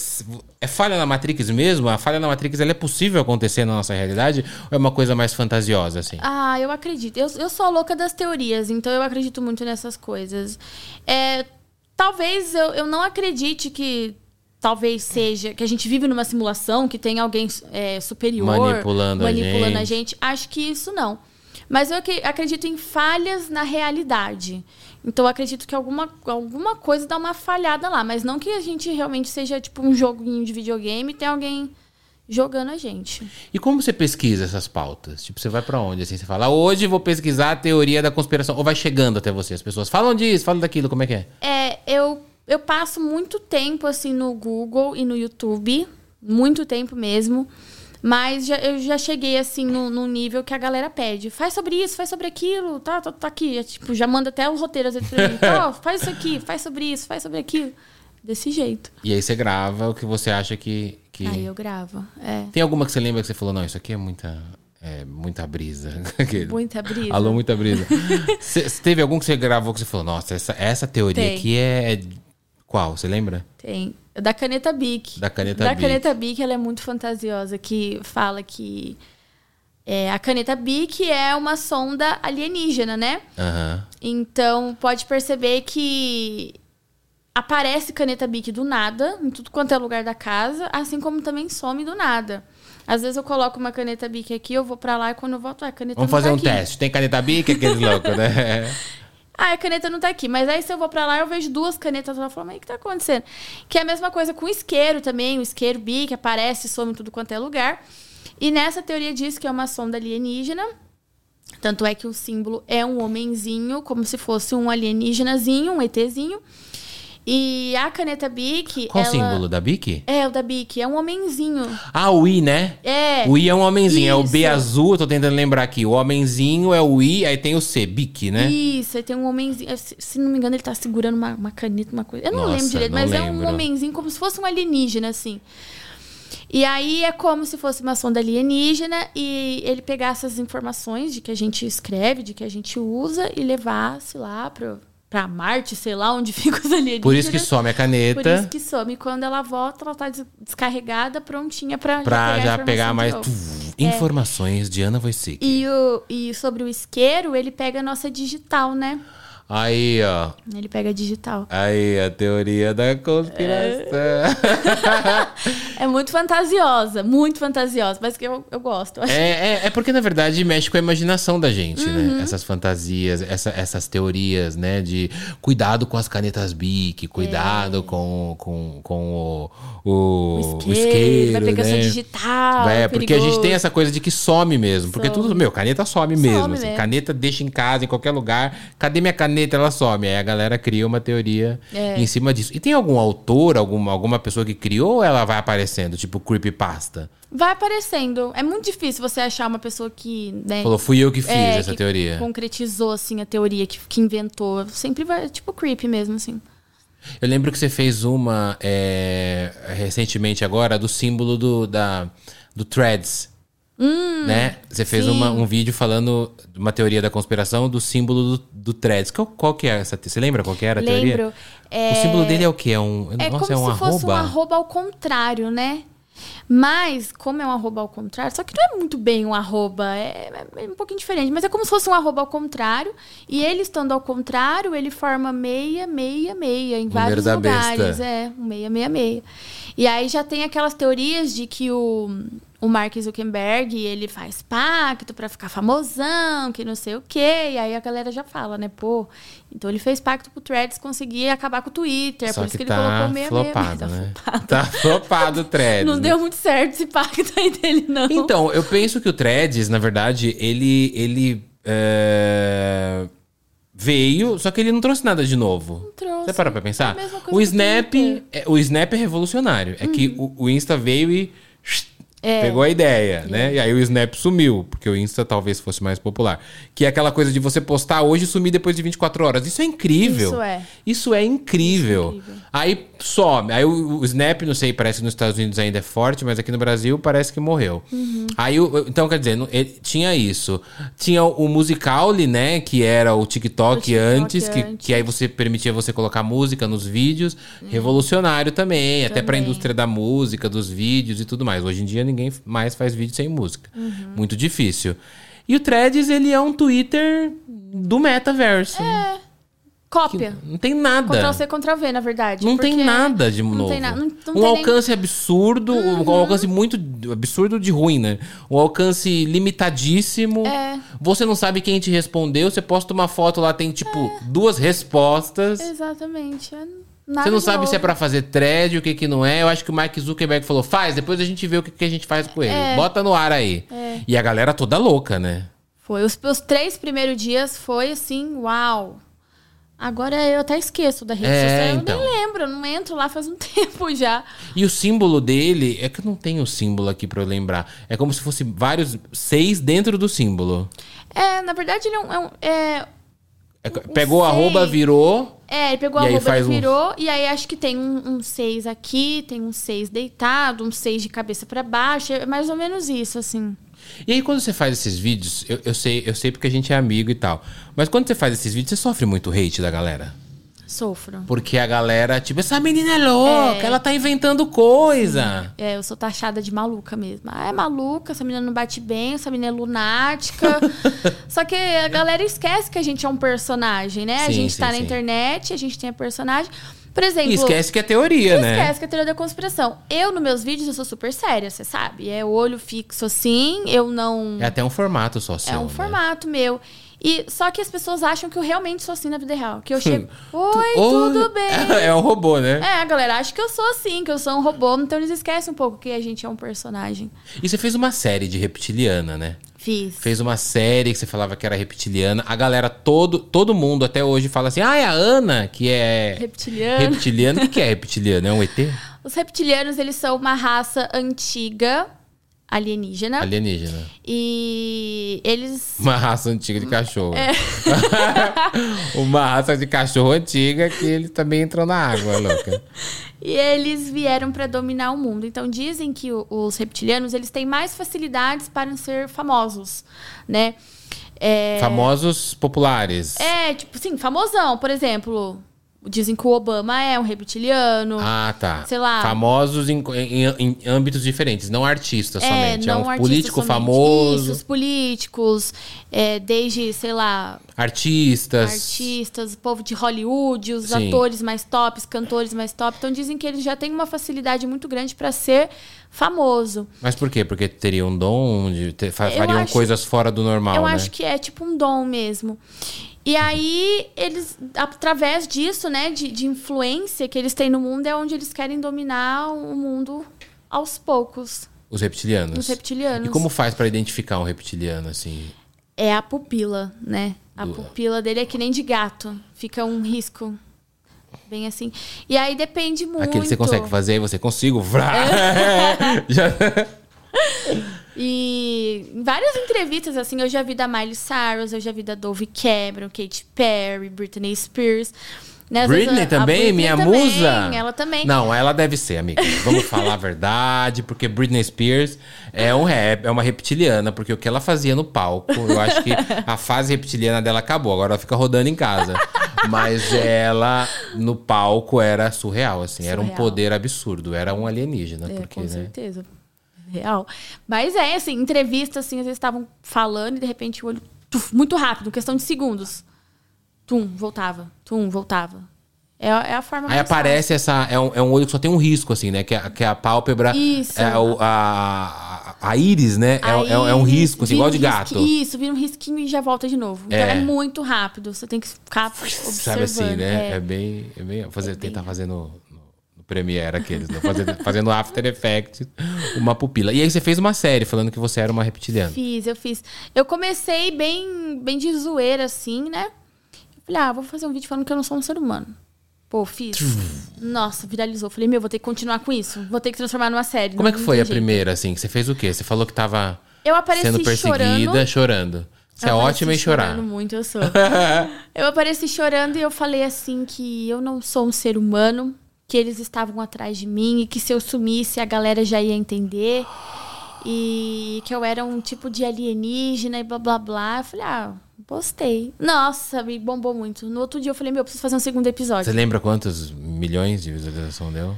[SPEAKER 1] é falha na Matrix mesmo? A falha na Matrix, ela é possível acontecer na nossa realidade? Ou é uma coisa mais fantasiosa, assim?
[SPEAKER 2] Ah, eu acredito. Eu, eu sou louca das teorias, então eu acredito muito nessas coisas. É, talvez eu, eu não acredite que talvez seja que a gente vive numa simulação, que tem alguém é, superior
[SPEAKER 1] Manipulando a
[SPEAKER 2] manipulando a
[SPEAKER 1] gente.
[SPEAKER 2] gente. Acho que isso não. Mas eu acre- acredito em falhas na realidade. Então eu acredito que alguma, alguma coisa dá uma falhada lá. Mas não que a gente realmente seja tipo um joguinho de videogame e tem alguém jogando a gente.
[SPEAKER 1] E como você pesquisa essas pautas? Tipo, você vai pra onde? Assim, você fala, hoje vou pesquisar a teoria da conspiração. Ou vai chegando até você? As pessoas falam disso, falam daquilo, como é que é?
[SPEAKER 2] É, eu, eu passo muito tempo assim no Google e no YouTube, muito tempo mesmo. Mas já, eu já cheguei assim no, no nível que a galera pede. Faz sobre isso, faz sobre aquilo, tá, tá, tá aqui. É, tipo, já manda até o roteiro às vezes pra mim. Ó, faz isso aqui, faz sobre isso, faz sobre aquilo. Desse jeito.
[SPEAKER 1] E aí você grava o que você acha que. que...
[SPEAKER 2] Aí eu gravo. É.
[SPEAKER 1] Tem alguma que você lembra que você falou, não, isso aqui é muita. É muita brisa.
[SPEAKER 2] Muita brisa.
[SPEAKER 1] Alô, muita brisa. Cê teve algum que você gravou que você falou, nossa, essa, essa teoria
[SPEAKER 2] Tem.
[SPEAKER 1] aqui é. Qual? Você lembra?
[SPEAKER 2] Tem. Da caneta Bic.
[SPEAKER 1] Da caneta
[SPEAKER 2] da
[SPEAKER 1] Bic.
[SPEAKER 2] caneta Bic, ela é muito fantasiosa, que fala que É, a caneta Bic é uma sonda alienígena, né?
[SPEAKER 1] Aham.
[SPEAKER 2] Então, pode perceber que aparece caneta Bic do nada, em tudo quanto é lugar da casa, assim como também some do nada. Às vezes eu coloco uma caneta Bic aqui, eu vou pra lá e quando eu volto, a caneta
[SPEAKER 1] Vamos
[SPEAKER 2] não
[SPEAKER 1] fazer
[SPEAKER 2] tá
[SPEAKER 1] um
[SPEAKER 2] aqui.
[SPEAKER 1] teste. Tem caneta bica, aqueles loucos, né?
[SPEAKER 2] Ah, a caneta não tá aqui. Mas aí se eu vou pra lá, eu vejo duas canetas lá e falo, mas o que tá acontecendo? Que é a mesma coisa com o isqueiro também. O isqueiro Bic aparece, some em tudo quanto é lugar. E nessa teoria diz que é uma sonda alienígena. Tanto é que o símbolo é um homenzinho, como se fosse um alienígenazinho, um ETzinho. E a caneta Bic.
[SPEAKER 1] Qual o
[SPEAKER 2] ela...
[SPEAKER 1] símbolo da Bic?
[SPEAKER 2] É, o da Bic. É um homenzinho.
[SPEAKER 1] Ah, o I, né?
[SPEAKER 2] É.
[SPEAKER 1] O I é um homenzinho, é o B
[SPEAKER 2] Isso.
[SPEAKER 1] azul, eu tô tentando lembrar aqui. O homenzinho é o I, aí tem o C, Bic, né?
[SPEAKER 2] Isso, aí tem um homenzinho. Se, se não me engano, ele tá segurando uma, uma caneta, uma coisa. Eu não
[SPEAKER 1] Nossa,
[SPEAKER 2] lembro direito,
[SPEAKER 1] não
[SPEAKER 2] mas é
[SPEAKER 1] lembro.
[SPEAKER 2] um homenzinho como se fosse um alienígena, assim. E aí é como se fosse uma sonda alienígena e ele pegasse essas informações de que a gente escreve, de que a gente usa e levasse lá pro, pra Marte, sei lá onde ficam os alienígenas.
[SPEAKER 1] Por isso que some a
[SPEAKER 2] Por
[SPEAKER 1] caneta,
[SPEAKER 2] isso que some. E quando ela volta, ela tá des- descarregada, prontinha pra,
[SPEAKER 1] pra
[SPEAKER 2] já
[SPEAKER 1] já
[SPEAKER 2] pegar, a
[SPEAKER 1] pegar mais tuf, informações de Ana Wojcicki.
[SPEAKER 2] E, o, e sobre o isqueiro, ele pega a nossa digital, né?
[SPEAKER 1] Aí, ó.
[SPEAKER 2] Ele pega digital.
[SPEAKER 1] Aí, a teoria da conspiração.
[SPEAKER 2] É muito fantasiosa, muito fantasiosa, mas que eu, eu gosto.
[SPEAKER 1] É, é, é porque, na verdade, mexe com a imaginação da gente,
[SPEAKER 2] Uhum.
[SPEAKER 1] né? Essas fantasias, essa- essas teorias, né? De cuidado com as canetas Bic, cuidado com, com, com o, o, o isqueiro,
[SPEAKER 2] vai pegar
[SPEAKER 1] né?
[SPEAKER 2] digital.
[SPEAKER 1] É, porque a gente tem
[SPEAKER 2] perigoso.
[SPEAKER 1] essa coisa de que some mesmo. Porque
[SPEAKER 2] Some.
[SPEAKER 1] tudo, meu, caneta some mesmo. assim.
[SPEAKER 2] mesmo.
[SPEAKER 1] Caneta deixa em casa, em qualquer lugar. Cadê minha caneta? Ela some. Aí a galera cria uma teoria
[SPEAKER 2] É.
[SPEAKER 1] em cima disso. E tem algum autor, alguma, alguma pessoa que criou ou ela vai aparecendo, tipo creepypasta?
[SPEAKER 2] Vai aparecendo. É muito difícil você achar uma pessoa que. Né,
[SPEAKER 1] Falou, fui eu que fiz
[SPEAKER 2] é,
[SPEAKER 1] essa
[SPEAKER 2] que
[SPEAKER 1] teoria.
[SPEAKER 2] Concretizou, assim, a teoria que, que inventou. Sempre vai. Tipo creepy mesmo, assim.
[SPEAKER 1] Eu lembro que você fez uma é, recentemente agora do símbolo do, da, do Threads. Né? Você fez
[SPEAKER 2] Hum,
[SPEAKER 1] uma- um vídeo falando de uma teoria da conspiração do símbolo do, do Threads. Qual, qual que é essa? Você lembra qual que era a teoria?
[SPEAKER 2] Lembro. É,
[SPEAKER 1] O símbolo dele é o quê? É um,
[SPEAKER 2] É
[SPEAKER 1] nossa,
[SPEAKER 2] como
[SPEAKER 1] é um
[SPEAKER 2] se fosse um
[SPEAKER 1] arroba?
[SPEAKER 2] arroba ao contrário, né? Mas, como é um arroba ao contrário, só que não é muito bem um arroba, é, é um pouquinho diferente, mas é como se fosse um arroba ao contrário, e ele estando ao contrário, ele forma meia, meia, meia em vários lugares.
[SPEAKER 1] besta.
[SPEAKER 2] É, um meia, meia, meia. E aí já tem aquelas teorias de que o, o Mark Zuckerberg, ele faz pacto pra ficar famosão, que não sei o quê, e aí a galera já fala, né, pô, então ele fez pacto pro Threads conseguir acabar com o Twitter,
[SPEAKER 1] Só
[SPEAKER 2] por isso
[SPEAKER 1] que
[SPEAKER 2] que ele
[SPEAKER 1] tá
[SPEAKER 2] colocou meia, meia, meia.
[SPEAKER 1] flopado,
[SPEAKER 2] Tá
[SPEAKER 1] né?
[SPEAKER 2] flopado.
[SPEAKER 1] Tá flopado o Threads.
[SPEAKER 2] Não
[SPEAKER 1] né?
[SPEAKER 2] deu muito certo esse pacto aí dele, não.
[SPEAKER 1] Então, eu penso que o Threads, na verdade, ele, ele é, veio, só que ele não trouxe nada de novo.
[SPEAKER 2] trouxe.
[SPEAKER 1] Você para pra pensar?
[SPEAKER 2] É
[SPEAKER 1] O Snap.
[SPEAKER 2] Uhum.
[SPEAKER 1] é, o Snap é revolucionário. É que o, o Insta veio e
[SPEAKER 2] É.
[SPEAKER 1] pegou a ideia, né? E aí o Snap sumiu, porque o Insta talvez fosse mais popular. Que é aquela coisa de você postar hoje e sumir depois de 24 horas. Isso é incrível.
[SPEAKER 2] Isso é.
[SPEAKER 1] Isso é incrível.
[SPEAKER 2] Isso é incrível.
[SPEAKER 1] Aí some. Aí o, o Snap, não sei, parece que nos Estados Unidos ainda é forte, mas aqui no Brasil parece que morreu.
[SPEAKER 2] Uhum.
[SPEAKER 1] Aí, o- então, quer dizer, ele- tinha isso. Tinha o Musical.ly, né? Que era o TikTok,
[SPEAKER 2] O TikTok
[SPEAKER 1] antes, que,
[SPEAKER 2] antes.
[SPEAKER 1] que aí você permitia você colocar música nos vídeos. Revolucionário também, até pra
[SPEAKER 2] Também.
[SPEAKER 1] indústria da música, dos vídeos e tudo mais. Hoje em dia ninguém mais faz vídeo sem música.
[SPEAKER 2] Uhum.
[SPEAKER 1] Muito difícil. E o Threads, ele é um Twitter do metaverso.
[SPEAKER 2] Cópia.
[SPEAKER 1] Não tem nada.
[SPEAKER 2] Ctrl C, Ctrl V, na verdade.
[SPEAKER 1] Não tem nada de
[SPEAKER 2] não
[SPEAKER 1] novo.
[SPEAKER 2] Tem na- não, não
[SPEAKER 1] um
[SPEAKER 2] tem nem- Uhum.
[SPEAKER 1] alcance absurdo, um alcance muito absurdo de ruim, né? Um alcance limitadíssimo.
[SPEAKER 2] É.
[SPEAKER 1] Você não sabe quem te respondeu, você posta uma foto lá, tem tipo duas respostas.
[SPEAKER 2] Exatamente. é nada
[SPEAKER 1] Você não sabe se é
[SPEAKER 2] novo.
[SPEAKER 1] pra fazer thread, o que que não é. Eu acho que o Mark Zuckerberg falou, faz, depois a gente vê o que, que a gente faz com ele.
[SPEAKER 2] É.
[SPEAKER 1] Bota no ar aí. E a galera toda louca, né?
[SPEAKER 2] Foi. Os, os três primeiros dias foi assim, uau. Agora eu até esqueço da rede
[SPEAKER 1] É,
[SPEAKER 2] social.
[SPEAKER 1] então.
[SPEAKER 2] Eu nem lembro, eu não entro lá faz um tempo já.
[SPEAKER 1] E o símbolo dele, é que eu não tenho o símbolo aqui pra eu lembrar. É como se fosse vários seis dentro do símbolo.
[SPEAKER 2] É, na verdade, ele é um. é um- é,
[SPEAKER 1] É, pegou o arroba, virou.
[SPEAKER 2] É, ele pegou
[SPEAKER 1] E
[SPEAKER 2] a roupa,
[SPEAKER 1] faz
[SPEAKER 2] ele
[SPEAKER 1] um-
[SPEAKER 2] virou, e aí acho que tem um, um seis aqui, tem um seis deitado, um seis de cabeça pra baixo, é mais ou menos isso, assim.
[SPEAKER 1] E aí, quando você faz esses vídeos, eu, eu sei, eu sei porque a gente é amigo e tal. Mas quando você faz esses vídeos, você sofre muito hate da galera.
[SPEAKER 2] Sofro.
[SPEAKER 1] Porque a galera, tipo, essa menina é louca,
[SPEAKER 2] É.
[SPEAKER 1] ela tá inventando coisa.
[SPEAKER 2] É, eu sou taxada de maluca mesmo. Ah, é maluca, essa menina não bate bem, essa menina é lunática. Só que a galera esquece que a gente é um personagem, né? a
[SPEAKER 1] Sim,
[SPEAKER 2] gente
[SPEAKER 1] sim,
[SPEAKER 2] tá na
[SPEAKER 1] sim.
[SPEAKER 2] internet, a gente tem a personagem. Por exemplo.
[SPEAKER 1] E esquece que é teoria, né?
[SPEAKER 2] Esquece que é teoria da conspiração. Eu, nos meus vídeos, eu sou super séria, você sabe. É olho fixo assim, eu não.
[SPEAKER 1] É até um formato só seu,
[SPEAKER 2] É um
[SPEAKER 1] né?
[SPEAKER 2] formato meu. E só que as pessoas acham que eu realmente sou assim na vida real. Que eu chego. Oi, tudo bem?
[SPEAKER 1] É um robô, né?
[SPEAKER 2] É, a galera acha que eu sou assim, que eu sou um robô. Então eles esquecem um pouco que a gente é um personagem.
[SPEAKER 1] E você fez uma série de reptiliana, né?
[SPEAKER 2] Fiz.
[SPEAKER 1] Fez uma série que você falava que era reptiliana. A galera, todo, todo mundo até hoje fala assim: ah, é a Ana, que é
[SPEAKER 2] Reptiliano.
[SPEAKER 1] reptiliana. O que que é reptiliano? É um ET?
[SPEAKER 2] Os reptilianos, eles são uma raça antiga, alienígena.
[SPEAKER 1] Alienígena.
[SPEAKER 2] E eles.
[SPEAKER 1] Uma raça antiga de cachorro.
[SPEAKER 2] É.
[SPEAKER 1] uma raça de cachorro antiga que ele também entrou na água, louca.
[SPEAKER 2] E eles vieram para dominar o mundo. Então dizem que os reptilianos eles têm mais facilidades para ser famosos, né? É,
[SPEAKER 1] Famosos populares.
[SPEAKER 2] é tipo, sim, famosão. Por exemplo, dizem que o Obama é um reptiliano.
[SPEAKER 1] Ah, tá.
[SPEAKER 2] Sei lá.
[SPEAKER 1] Famosos em, em- em âmbitos diferentes, não artistas somente. é um
[SPEAKER 2] artistas
[SPEAKER 1] político
[SPEAKER 2] somente.
[SPEAKER 1] famoso,
[SPEAKER 2] Isso, os políticos, é, desde, sei lá,
[SPEAKER 1] artistas.
[SPEAKER 2] artistas, povo de Hollywood, os
[SPEAKER 1] Sim.
[SPEAKER 2] atores mais tops, cantores mais top. Então dizem que eles já têm uma facilidade muito grande para ser famoso.
[SPEAKER 1] Mas por quê? Porque teriam um dom de ter, fariam
[SPEAKER 2] acho-
[SPEAKER 1] coisas fora do normal,
[SPEAKER 2] Eu
[SPEAKER 1] né?
[SPEAKER 2] acho que é tipo um dom mesmo. E aí, eles, através disso, né, de, de influência que eles têm no mundo, é onde eles querem dominar o mundo aos poucos.
[SPEAKER 1] Os reptilianos.
[SPEAKER 2] Os reptilianos.
[SPEAKER 1] E como faz pra identificar um reptiliano, assim?
[SPEAKER 2] É a pupila, né? A
[SPEAKER 1] Do-
[SPEAKER 2] pupila dele é que nem de gato. Fica um risco. Bem assim. E aí depende muito.
[SPEAKER 1] Aquele que você consegue fazer, aí você consigo. Vrá! Já-
[SPEAKER 2] E em várias entrevistas, assim, eu já vi da Miley Cyrus, eu já vi da Dove Cameron, Katy Perry, Britney Spears. Né? Vezes
[SPEAKER 1] Britney
[SPEAKER 2] a
[SPEAKER 1] também,
[SPEAKER 2] Britney
[SPEAKER 1] minha
[SPEAKER 2] também,
[SPEAKER 1] musa.
[SPEAKER 2] Ela também.
[SPEAKER 1] Não, ela deve ser, amiga. Vamos falar a verdade, porque Britney Spears é um rap, é uma reptiliana, porque o que ela fazia no palco, eu acho que a fase reptiliana dela acabou, agora ela fica rodando em casa. Mas ela no palco era surreal, assim, era um
[SPEAKER 2] Surreal.
[SPEAKER 1] poder absurdo, era um alienígena,
[SPEAKER 2] É,
[SPEAKER 1] porque,
[SPEAKER 2] com
[SPEAKER 1] né?
[SPEAKER 2] certeza. Real. Mas é, assim, entrevista, assim, às vezes estavam falando e de repente o olho. tuf, muito rápido, questão de segundos. Tum, voltava. Tum, voltava. É, a- é a forma
[SPEAKER 1] Aí aparece essa. É um, é um olho que só tem um risco, assim, né? Que a, que a pálpebra.
[SPEAKER 2] Isso.
[SPEAKER 1] É o- a, a, a íris, né? É,
[SPEAKER 2] Aí
[SPEAKER 1] é, é um risco, assim, igual
[SPEAKER 2] um
[SPEAKER 1] de gato.
[SPEAKER 2] risqui- Isso, vira um risquinho e já volta de novo. Então
[SPEAKER 1] É.
[SPEAKER 2] é, muito rápido. Você tem que ficar observando.
[SPEAKER 1] Sabe assim, né? É,
[SPEAKER 2] É.
[SPEAKER 1] bem. É bem fazer, tentar fazer no, no, no Premiere aqueles, né? Fazer, fazendo After Effects, uma pupila. E aí você fez uma série falando que você era uma reptiliana.
[SPEAKER 2] Fiz, eu fiz. Eu comecei bem, bem de zoeira, assim, né? Eu falei, ah, vou fazer um vídeo falando que eu não sou um ser humano. Pô, fiz. Nossa, viralizou. Falei, meu, vou ter que continuar com isso. Vou ter que transformar numa série.
[SPEAKER 1] Como é que foi a
[SPEAKER 2] jeito.
[SPEAKER 1] primeira, assim? Você fez o quê? Você falou que tava
[SPEAKER 2] Eu apareci
[SPEAKER 1] sendo perseguida,
[SPEAKER 2] chorando.
[SPEAKER 1] chorando. Você é
[SPEAKER 2] Eu apareci
[SPEAKER 1] ótima em chorar.
[SPEAKER 2] chorando muito, eu sou. eu apareci chorando e eu falei assim que eu não sou um ser humano, que eles estavam atrás de mim e que se eu sumisse a galera já ia entender. E que eu era um tipo de alienígena e blá blá blá. Eu falei, ah, postei. Nossa, me bombou muito. No outro dia eu falei, meu, eu preciso fazer um segundo episódio.
[SPEAKER 1] Você lembra quantos milhões de visualização deu?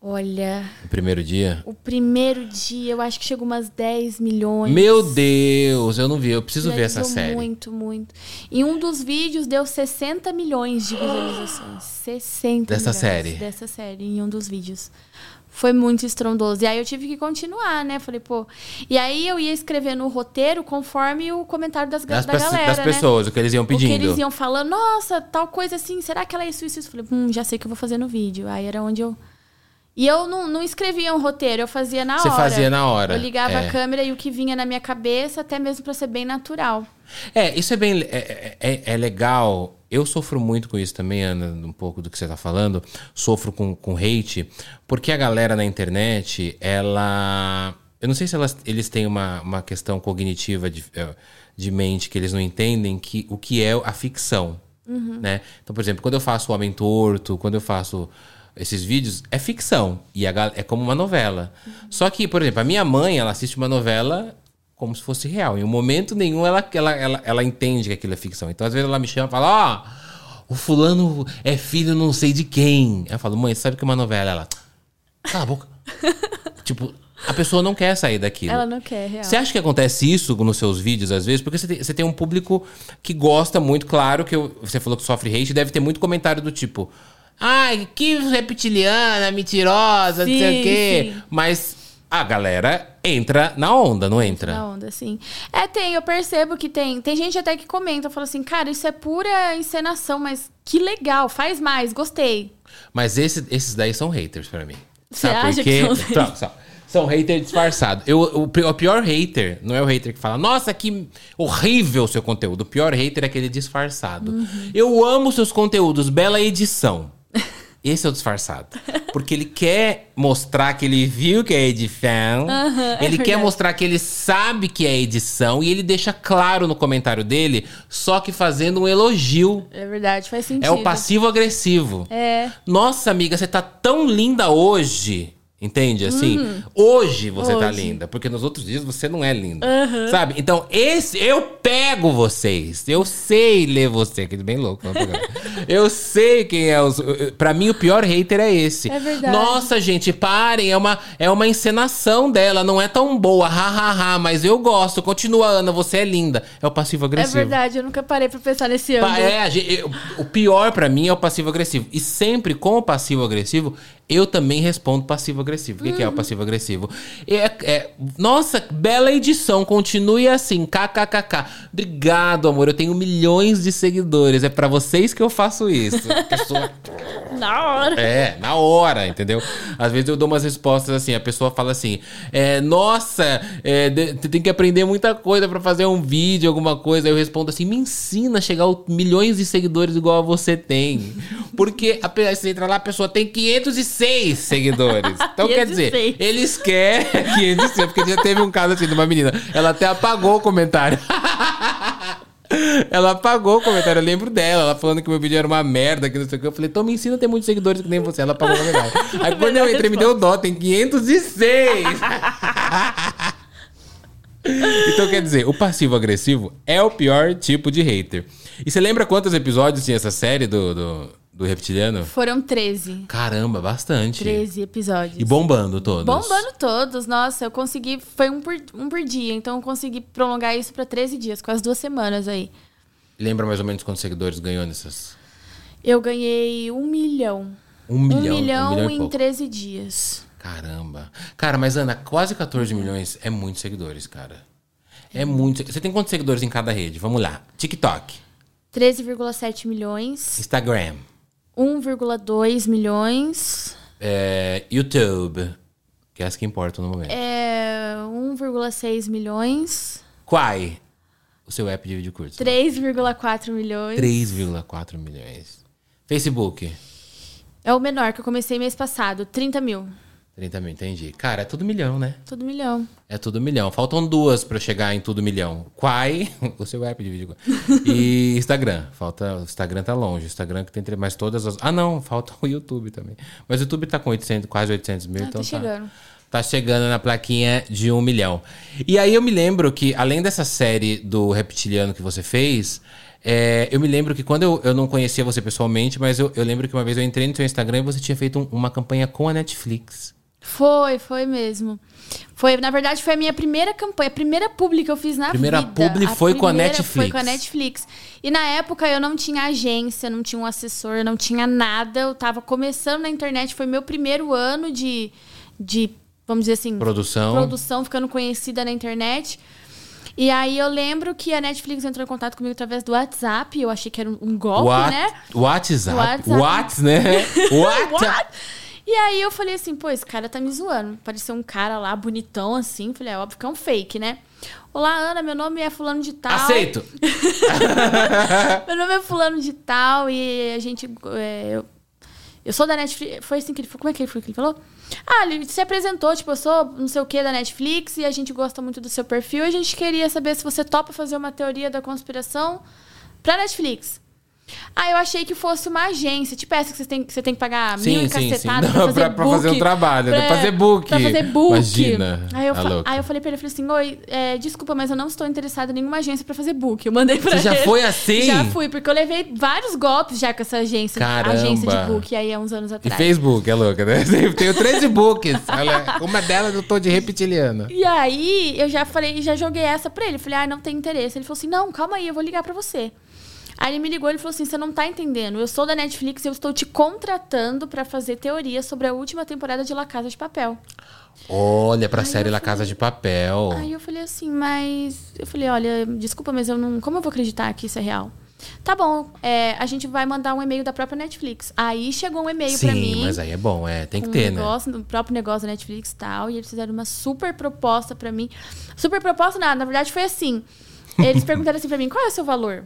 [SPEAKER 2] Olha,
[SPEAKER 1] No primeiro dia?
[SPEAKER 2] o primeiro dia eu acho que chegou umas 10 milhões.
[SPEAKER 1] Meu Deus, eu não vi. Eu preciso ver essa série.
[SPEAKER 2] Muito, muito. E um dos vídeos deu 60 milhões de visualizações. 60
[SPEAKER 1] Dessa
[SPEAKER 2] milhões
[SPEAKER 1] série?
[SPEAKER 2] Dessa série, em um dos vídeos. Foi muito estrondoso. E aí eu tive que continuar, né? Falei, pô. E aí eu ia escrevendo o roteiro conforme o comentário das,
[SPEAKER 1] Das,
[SPEAKER 2] da galera.
[SPEAKER 1] das
[SPEAKER 2] né?
[SPEAKER 1] pessoas, o que eles iam
[SPEAKER 2] O que
[SPEAKER 1] pedindo.
[SPEAKER 2] eles iam falando, nossa, tal coisa assim, será que ela é isso, isso, isso? Falei, hum, já sei o que eu vou fazer no vídeo. Aí era onde eu. E eu não, não escrevia um roteiro, eu fazia na
[SPEAKER 1] Você
[SPEAKER 2] hora.
[SPEAKER 1] fazia na hora,
[SPEAKER 2] Eu ligava
[SPEAKER 1] é.
[SPEAKER 2] a câmera e o que vinha na minha cabeça, até mesmo pra ser bem natural.
[SPEAKER 1] É, isso é bem. É, é- é legal. Eu sofro muito com isso também, Ana, um pouco do que você tá falando. Sofro com, com hate, porque a galera na internet, ela. Eu não sei se elas, eles têm uma, uma questão cognitiva de, eh, de mente que eles não entendem que, o que é a ficção. Né? Então, por exemplo, quando eu faço o Homem Torto, quando eu faço esses vídeos, é ficção. E é como uma novela. Só que, por exemplo, a minha mãe, ela assiste uma novela como se fosse real. Em um momento nenhum ela, ela, ela, ela entende que aquilo é ficção. Então, às vezes, ela me chama e fala: Ó, o fulano é filho não sei de quem. Eu falo, mãe, sabe que é uma novela? Ela, cala a boca. tipo, a pessoa não quer sair daquilo.
[SPEAKER 2] Ela não quer, real.
[SPEAKER 1] Você acha que acontece isso nos seus vídeos, às vezes? Porque você tem, você tem um público que gosta muito, claro, que eu- você falou que sofre hate, deve ter muito comentário do tipo. Ai, que reptiliana, mentirosa, não sei
[SPEAKER 2] Sim,
[SPEAKER 1] o quê.
[SPEAKER 2] sim.
[SPEAKER 1] Mas a galera entra na onda, não entra?
[SPEAKER 2] Na onda, sim. É, tem, eu percebo que tem. Tem gente até que comenta, fala assim, cara, isso é pura encenação, mas que legal, faz mais, gostei.
[SPEAKER 1] Mas esse- esses daí são haters pra mim.
[SPEAKER 2] Você
[SPEAKER 1] Sabe por
[SPEAKER 2] acha
[SPEAKER 1] quê?
[SPEAKER 2] que são
[SPEAKER 1] São, são. São hater disfarçado. Eu, o, o pior hater não é o hater que fala, nossa, que horrível o seu conteúdo. O pior hater é aquele disfarçado.
[SPEAKER 2] Uhum.
[SPEAKER 1] Eu amo seus conteúdos, bela edição. Esse é o disfarçado. Porque ele quer mostrar que ele viu que é edição.
[SPEAKER 2] É
[SPEAKER 1] ele quer
[SPEAKER 2] verdade.
[SPEAKER 1] mostrar que ele sabe que é edição. E ele deixa claro no comentário dele, só que fazendo um elogio.
[SPEAKER 2] É verdade, faz sentido.
[SPEAKER 1] É o passivo-agressivo.
[SPEAKER 2] É.
[SPEAKER 1] Nossa, amiga, você tá tão linda hoje. Entende? Assim, hoje você tá
[SPEAKER 2] Uhum. Hoje.
[SPEAKER 1] linda. Porque nos outros dias você não é linda. Sabe? Então, esse. Eu pego vocês. Eu sei ler você. Que bem louco. pegar. eu sei quem é os. Pra mim, o pior hater é esse.
[SPEAKER 2] É verdade.
[SPEAKER 1] Nossa, gente, parem. É uma, é uma encenação dela. Não é tão boa. Ha, ha, ha. Mas eu gosto. Continua, Ana. Você é linda. É o
[SPEAKER 2] É
[SPEAKER 1] passivo-agressivo.
[SPEAKER 2] verdade, eu nunca parei pra pensar nesse.
[SPEAKER 1] Pa- É, gente- eu- o pior pra mim é o passivo-agressivo. E sempre com o passivo-agressivo, eu também respondo passivo-agressivo. O que, que é o passivo-agressivo? É, é- nossa, bela edição, continue assim, kkkk. Obrigado, amor, eu tenho milhões de seguidores. É pra vocês que eu faço isso. Pessoa
[SPEAKER 2] Na hora.
[SPEAKER 1] é, na hora, entendeu? Às vezes eu dou umas respostas assim, a pessoa fala assim: é, Nossa, é, de- você tem que aprender muita coisa pra fazer um vídeo, alguma coisa. Aí eu respondo assim: Me ensina a chegar a milhões de seguidores igual a você tem. Porque a, você entra lá, a pessoa tem 506 seguidores. Então quer dizer,
[SPEAKER 2] 506.
[SPEAKER 1] eles querem 506, porque já teve um caso assim de uma menina. Ela até apagou o comentário. Ela apagou o comentário, eu lembro dela, ela falando que meu vídeo era uma merda, que não sei o que. Eu falei, então me ensina a ter muitos seguidores que nem você. Ela apagou o comentário. Aí quando eu entrei, me deu dó, tem 506. então quer dizer, o passivo-agressivo é o pior tipo de hater. E você lembra quantos episódios tinha essa série do, do, do Reptiliano?
[SPEAKER 2] Foram 13.
[SPEAKER 1] Caramba, bastante.
[SPEAKER 2] 13 episódios.
[SPEAKER 1] E bombando todos.
[SPEAKER 2] Bombando todos. Nossa, eu consegui. Foi um por, um por dia. Então eu consegui prolongar isso pra 13 dias, quase duas semanas aí.
[SPEAKER 1] Lembra mais ou menos quantos seguidores ganhou nessas?
[SPEAKER 2] Eu ganhei um milhão.
[SPEAKER 1] Um milhão.
[SPEAKER 2] um milhão,
[SPEAKER 1] um milhão
[SPEAKER 2] em
[SPEAKER 1] pouco.
[SPEAKER 2] 13 dias.
[SPEAKER 1] Caramba. Cara, mas Ana, quase 14 milhões é muitos seguidores, cara. É muito. Você tem quantos seguidores em cada rede? Vamos lá. TikTok,
[SPEAKER 2] 13,7 milhões.
[SPEAKER 1] Instagram,
[SPEAKER 2] 1,2 milhões.
[SPEAKER 1] é, YouTube, que é as que importam no momento.
[SPEAKER 2] É, 1,6 milhões.
[SPEAKER 1] Quai, o seu app de vídeo curto.
[SPEAKER 2] 3,4 milhões.
[SPEAKER 1] 3,4 milhões. Facebook,
[SPEAKER 2] É o menor que eu comecei mês passado. 30 mil.
[SPEAKER 1] 30 mil, entendi. Cara, é tudo milhão, né?
[SPEAKER 2] Tudo milhão.
[SPEAKER 1] É tudo milhão. Faltam duas pra eu chegar em tudo milhão. Quai, o seu app de vídeo. E Instagram. Falta, o Instagram tá longe. O Instagram que tem mais todas as. Ah, não, falta o YouTube também. Mas o YouTube tá com 800, quase 800 mil,
[SPEAKER 2] Ah,
[SPEAKER 1] então
[SPEAKER 2] tá
[SPEAKER 1] tá.
[SPEAKER 2] chegando.
[SPEAKER 1] Tá chegando na plaquinha de um milhão. E aí eu me lembro que, além dessa série do Reptiliano que você fez, é, eu me lembro que quando eu, eu não conhecia você pessoalmente, mas eu, eu lembro que uma vez eu entrei no seu Instagram e você tinha feito um- uma campanha com a Netflix.
[SPEAKER 2] Foi, foi mesmo. Foi, na verdade, foi a minha primeira campanha, a primeira publi que eu fiz na
[SPEAKER 1] Primeira
[SPEAKER 2] vida.
[SPEAKER 1] publi foi com a
[SPEAKER 2] primeira
[SPEAKER 1] Netflix.
[SPEAKER 2] Foi com a Netflix. E na época eu não tinha agência, não tinha um assessor, não tinha nada. Eu tava começando na internet, foi meu primeiro ano de, de vamos dizer assim,
[SPEAKER 1] Produção.
[SPEAKER 2] produção, ficando conhecida na internet. E aí eu lembro que a Netflix entrou em contato comigo através do WhatsApp. Eu achei que era um, um golpe,
[SPEAKER 1] What?
[SPEAKER 2] né?
[SPEAKER 1] WhatsApp.
[SPEAKER 2] WhatsApp.
[SPEAKER 1] What, né? What?
[SPEAKER 2] What? E aí eu falei assim, pô, esse cara tá me zoando. Pareceu um cara lá, bonitão, assim. Falei, é óbvio que é um fake, né? Olá, Ana, meu nome é fulano de tal.
[SPEAKER 1] Aceito.
[SPEAKER 2] Meu nome é fulano de tal e a gente... é, eu, eu sou da Netflix. Foi assim que ele falou. Como é que ele foi que ele falou? Ah, ele se apresentou, tipo, eu sou não sei o que da Netflix e a gente gosta muito do seu perfil. E a gente queria saber se você topa fazer uma teoria da conspiração pra Netflix. Ah, eu achei que fosse uma agência. Tipo essa que você tem, que você tem que pagar mil
[SPEAKER 1] Sim,
[SPEAKER 2] e
[SPEAKER 1] sim, sim.
[SPEAKER 2] cacetada pra fazer
[SPEAKER 1] pra,
[SPEAKER 2] book.
[SPEAKER 1] pra fazer um trabalho, né?
[SPEAKER 2] pra-
[SPEAKER 1] Pra fazer book.
[SPEAKER 2] Pra fazer book.
[SPEAKER 1] Imagina.
[SPEAKER 2] Aí eu,
[SPEAKER 1] a
[SPEAKER 2] fa- aí eu falei pra ele, eu falei assim, oi, é, desculpa, mas eu não estou interessada em nenhuma agência pra fazer book. Eu mandei pra
[SPEAKER 1] Você já
[SPEAKER 2] ele.
[SPEAKER 1] foi assim?
[SPEAKER 2] Já fui, porque eu levei vários golpes já com essa agência,
[SPEAKER 1] Caramba.
[SPEAKER 2] agência de book, aí há uns anos
[SPEAKER 1] E
[SPEAKER 2] atrás.
[SPEAKER 1] Facebook, é louca, né? Tenho 13 books. Olha, uma delas eu tô de reptiliana.
[SPEAKER 2] E aí, eu já falei, já joguei essa pra ele. Falei, ah, não tem interesse. Ele falou assim: não, calma aí, eu vou ligar pra você. Aí ele me ligou e falou assim: você não tá entendendo. Eu sou da Netflix e eu estou te contratando pra fazer teoria sobre a última temporada de La Casa de Papel.
[SPEAKER 1] Olha pra
[SPEAKER 2] Aí
[SPEAKER 1] série La Casa de Papel.
[SPEAKER 2] Aí eu falei assim, mas. Eu falei, olha, desculpa, mas eu não. Como eu vou acreditar que isso é real? Tá bom, é, a gente vai mandar um e-mail da própria Netflix. Aí chegou um e-mail pra mim.
[SPEAKER 1] Sim, mas aí é bom, é. Tem que
[SPEAKER 2] um
[SPEAKER 1] ter, né?
[SPEAKER 2] negócio, do próprio negócio da Netflix e tal. E eles fizeram uma super proposta pra mim. Super proposta nada, na verdade foi assim. Eles perguntaram assim pra mim, qual é o seu valor?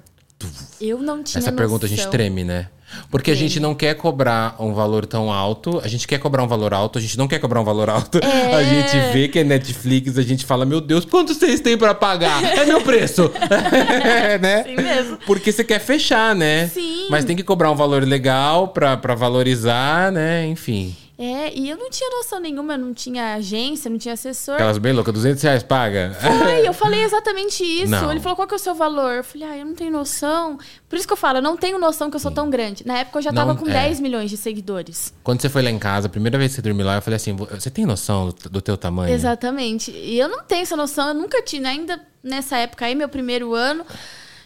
[SPEAKER 2] Eu não tinha
[SPEAKER 1] Essa pergunta a gente
[SPEAKER 2] noção.
[SPEAKER 1] treme, né? Porque a gente não quer cobrar um valor tão alto. A gente quer cobrar um valor alto, a gente não quer cobrar um valor alto.
[SPEAKER 2] É.
[SPEAKER 1] A gente vê que é Netflix, a gente fala, meu Deus, quanto vocês têm pra pagar? É meu preço. né?
[SPEAKER 2] Assim mesmo.
[SPEAKER 1] Porque você quer fechar, né?
[SPEAKER 2] Sim.
[SPEAKER 1] Mas tem que cobrar um valor legal pra valorizar, né? Enfim.
[SPEAKER 2] É, e eu não tinha noção nenhuma, eu não tinha agência, não tinha assessor.
[SPEAKER 1] Aquelas bem loucas, 200 reais paga.
[SPEAKER 2] Foi, eu falei exatamente isso.
[SPEAKER 1] Não.
[SPEAKER 2] Ele falou, qual que é o seu valor? Eu falei, ah, eu não tenho noção. Por isso que eu falo, eu não tenho noção que eu sou tão grande. Na época eu já
[SPEAKER 1] Não,
[SPEAKER 2] tava com
[SPEAKER 1] é.
[SPEAKER 2] 10 milhões de seguidores.
[SPEAKER 1] Quando você foi lá em casa, a primeira vez que você dormiu lá, eu falei assim: você tem noção do, do teu tamanho?
[SPEAKER 2] Exatamente. E eu não tenho essa noção, eu nunca tinha, ainda nessa época aí, meu primeiro ano,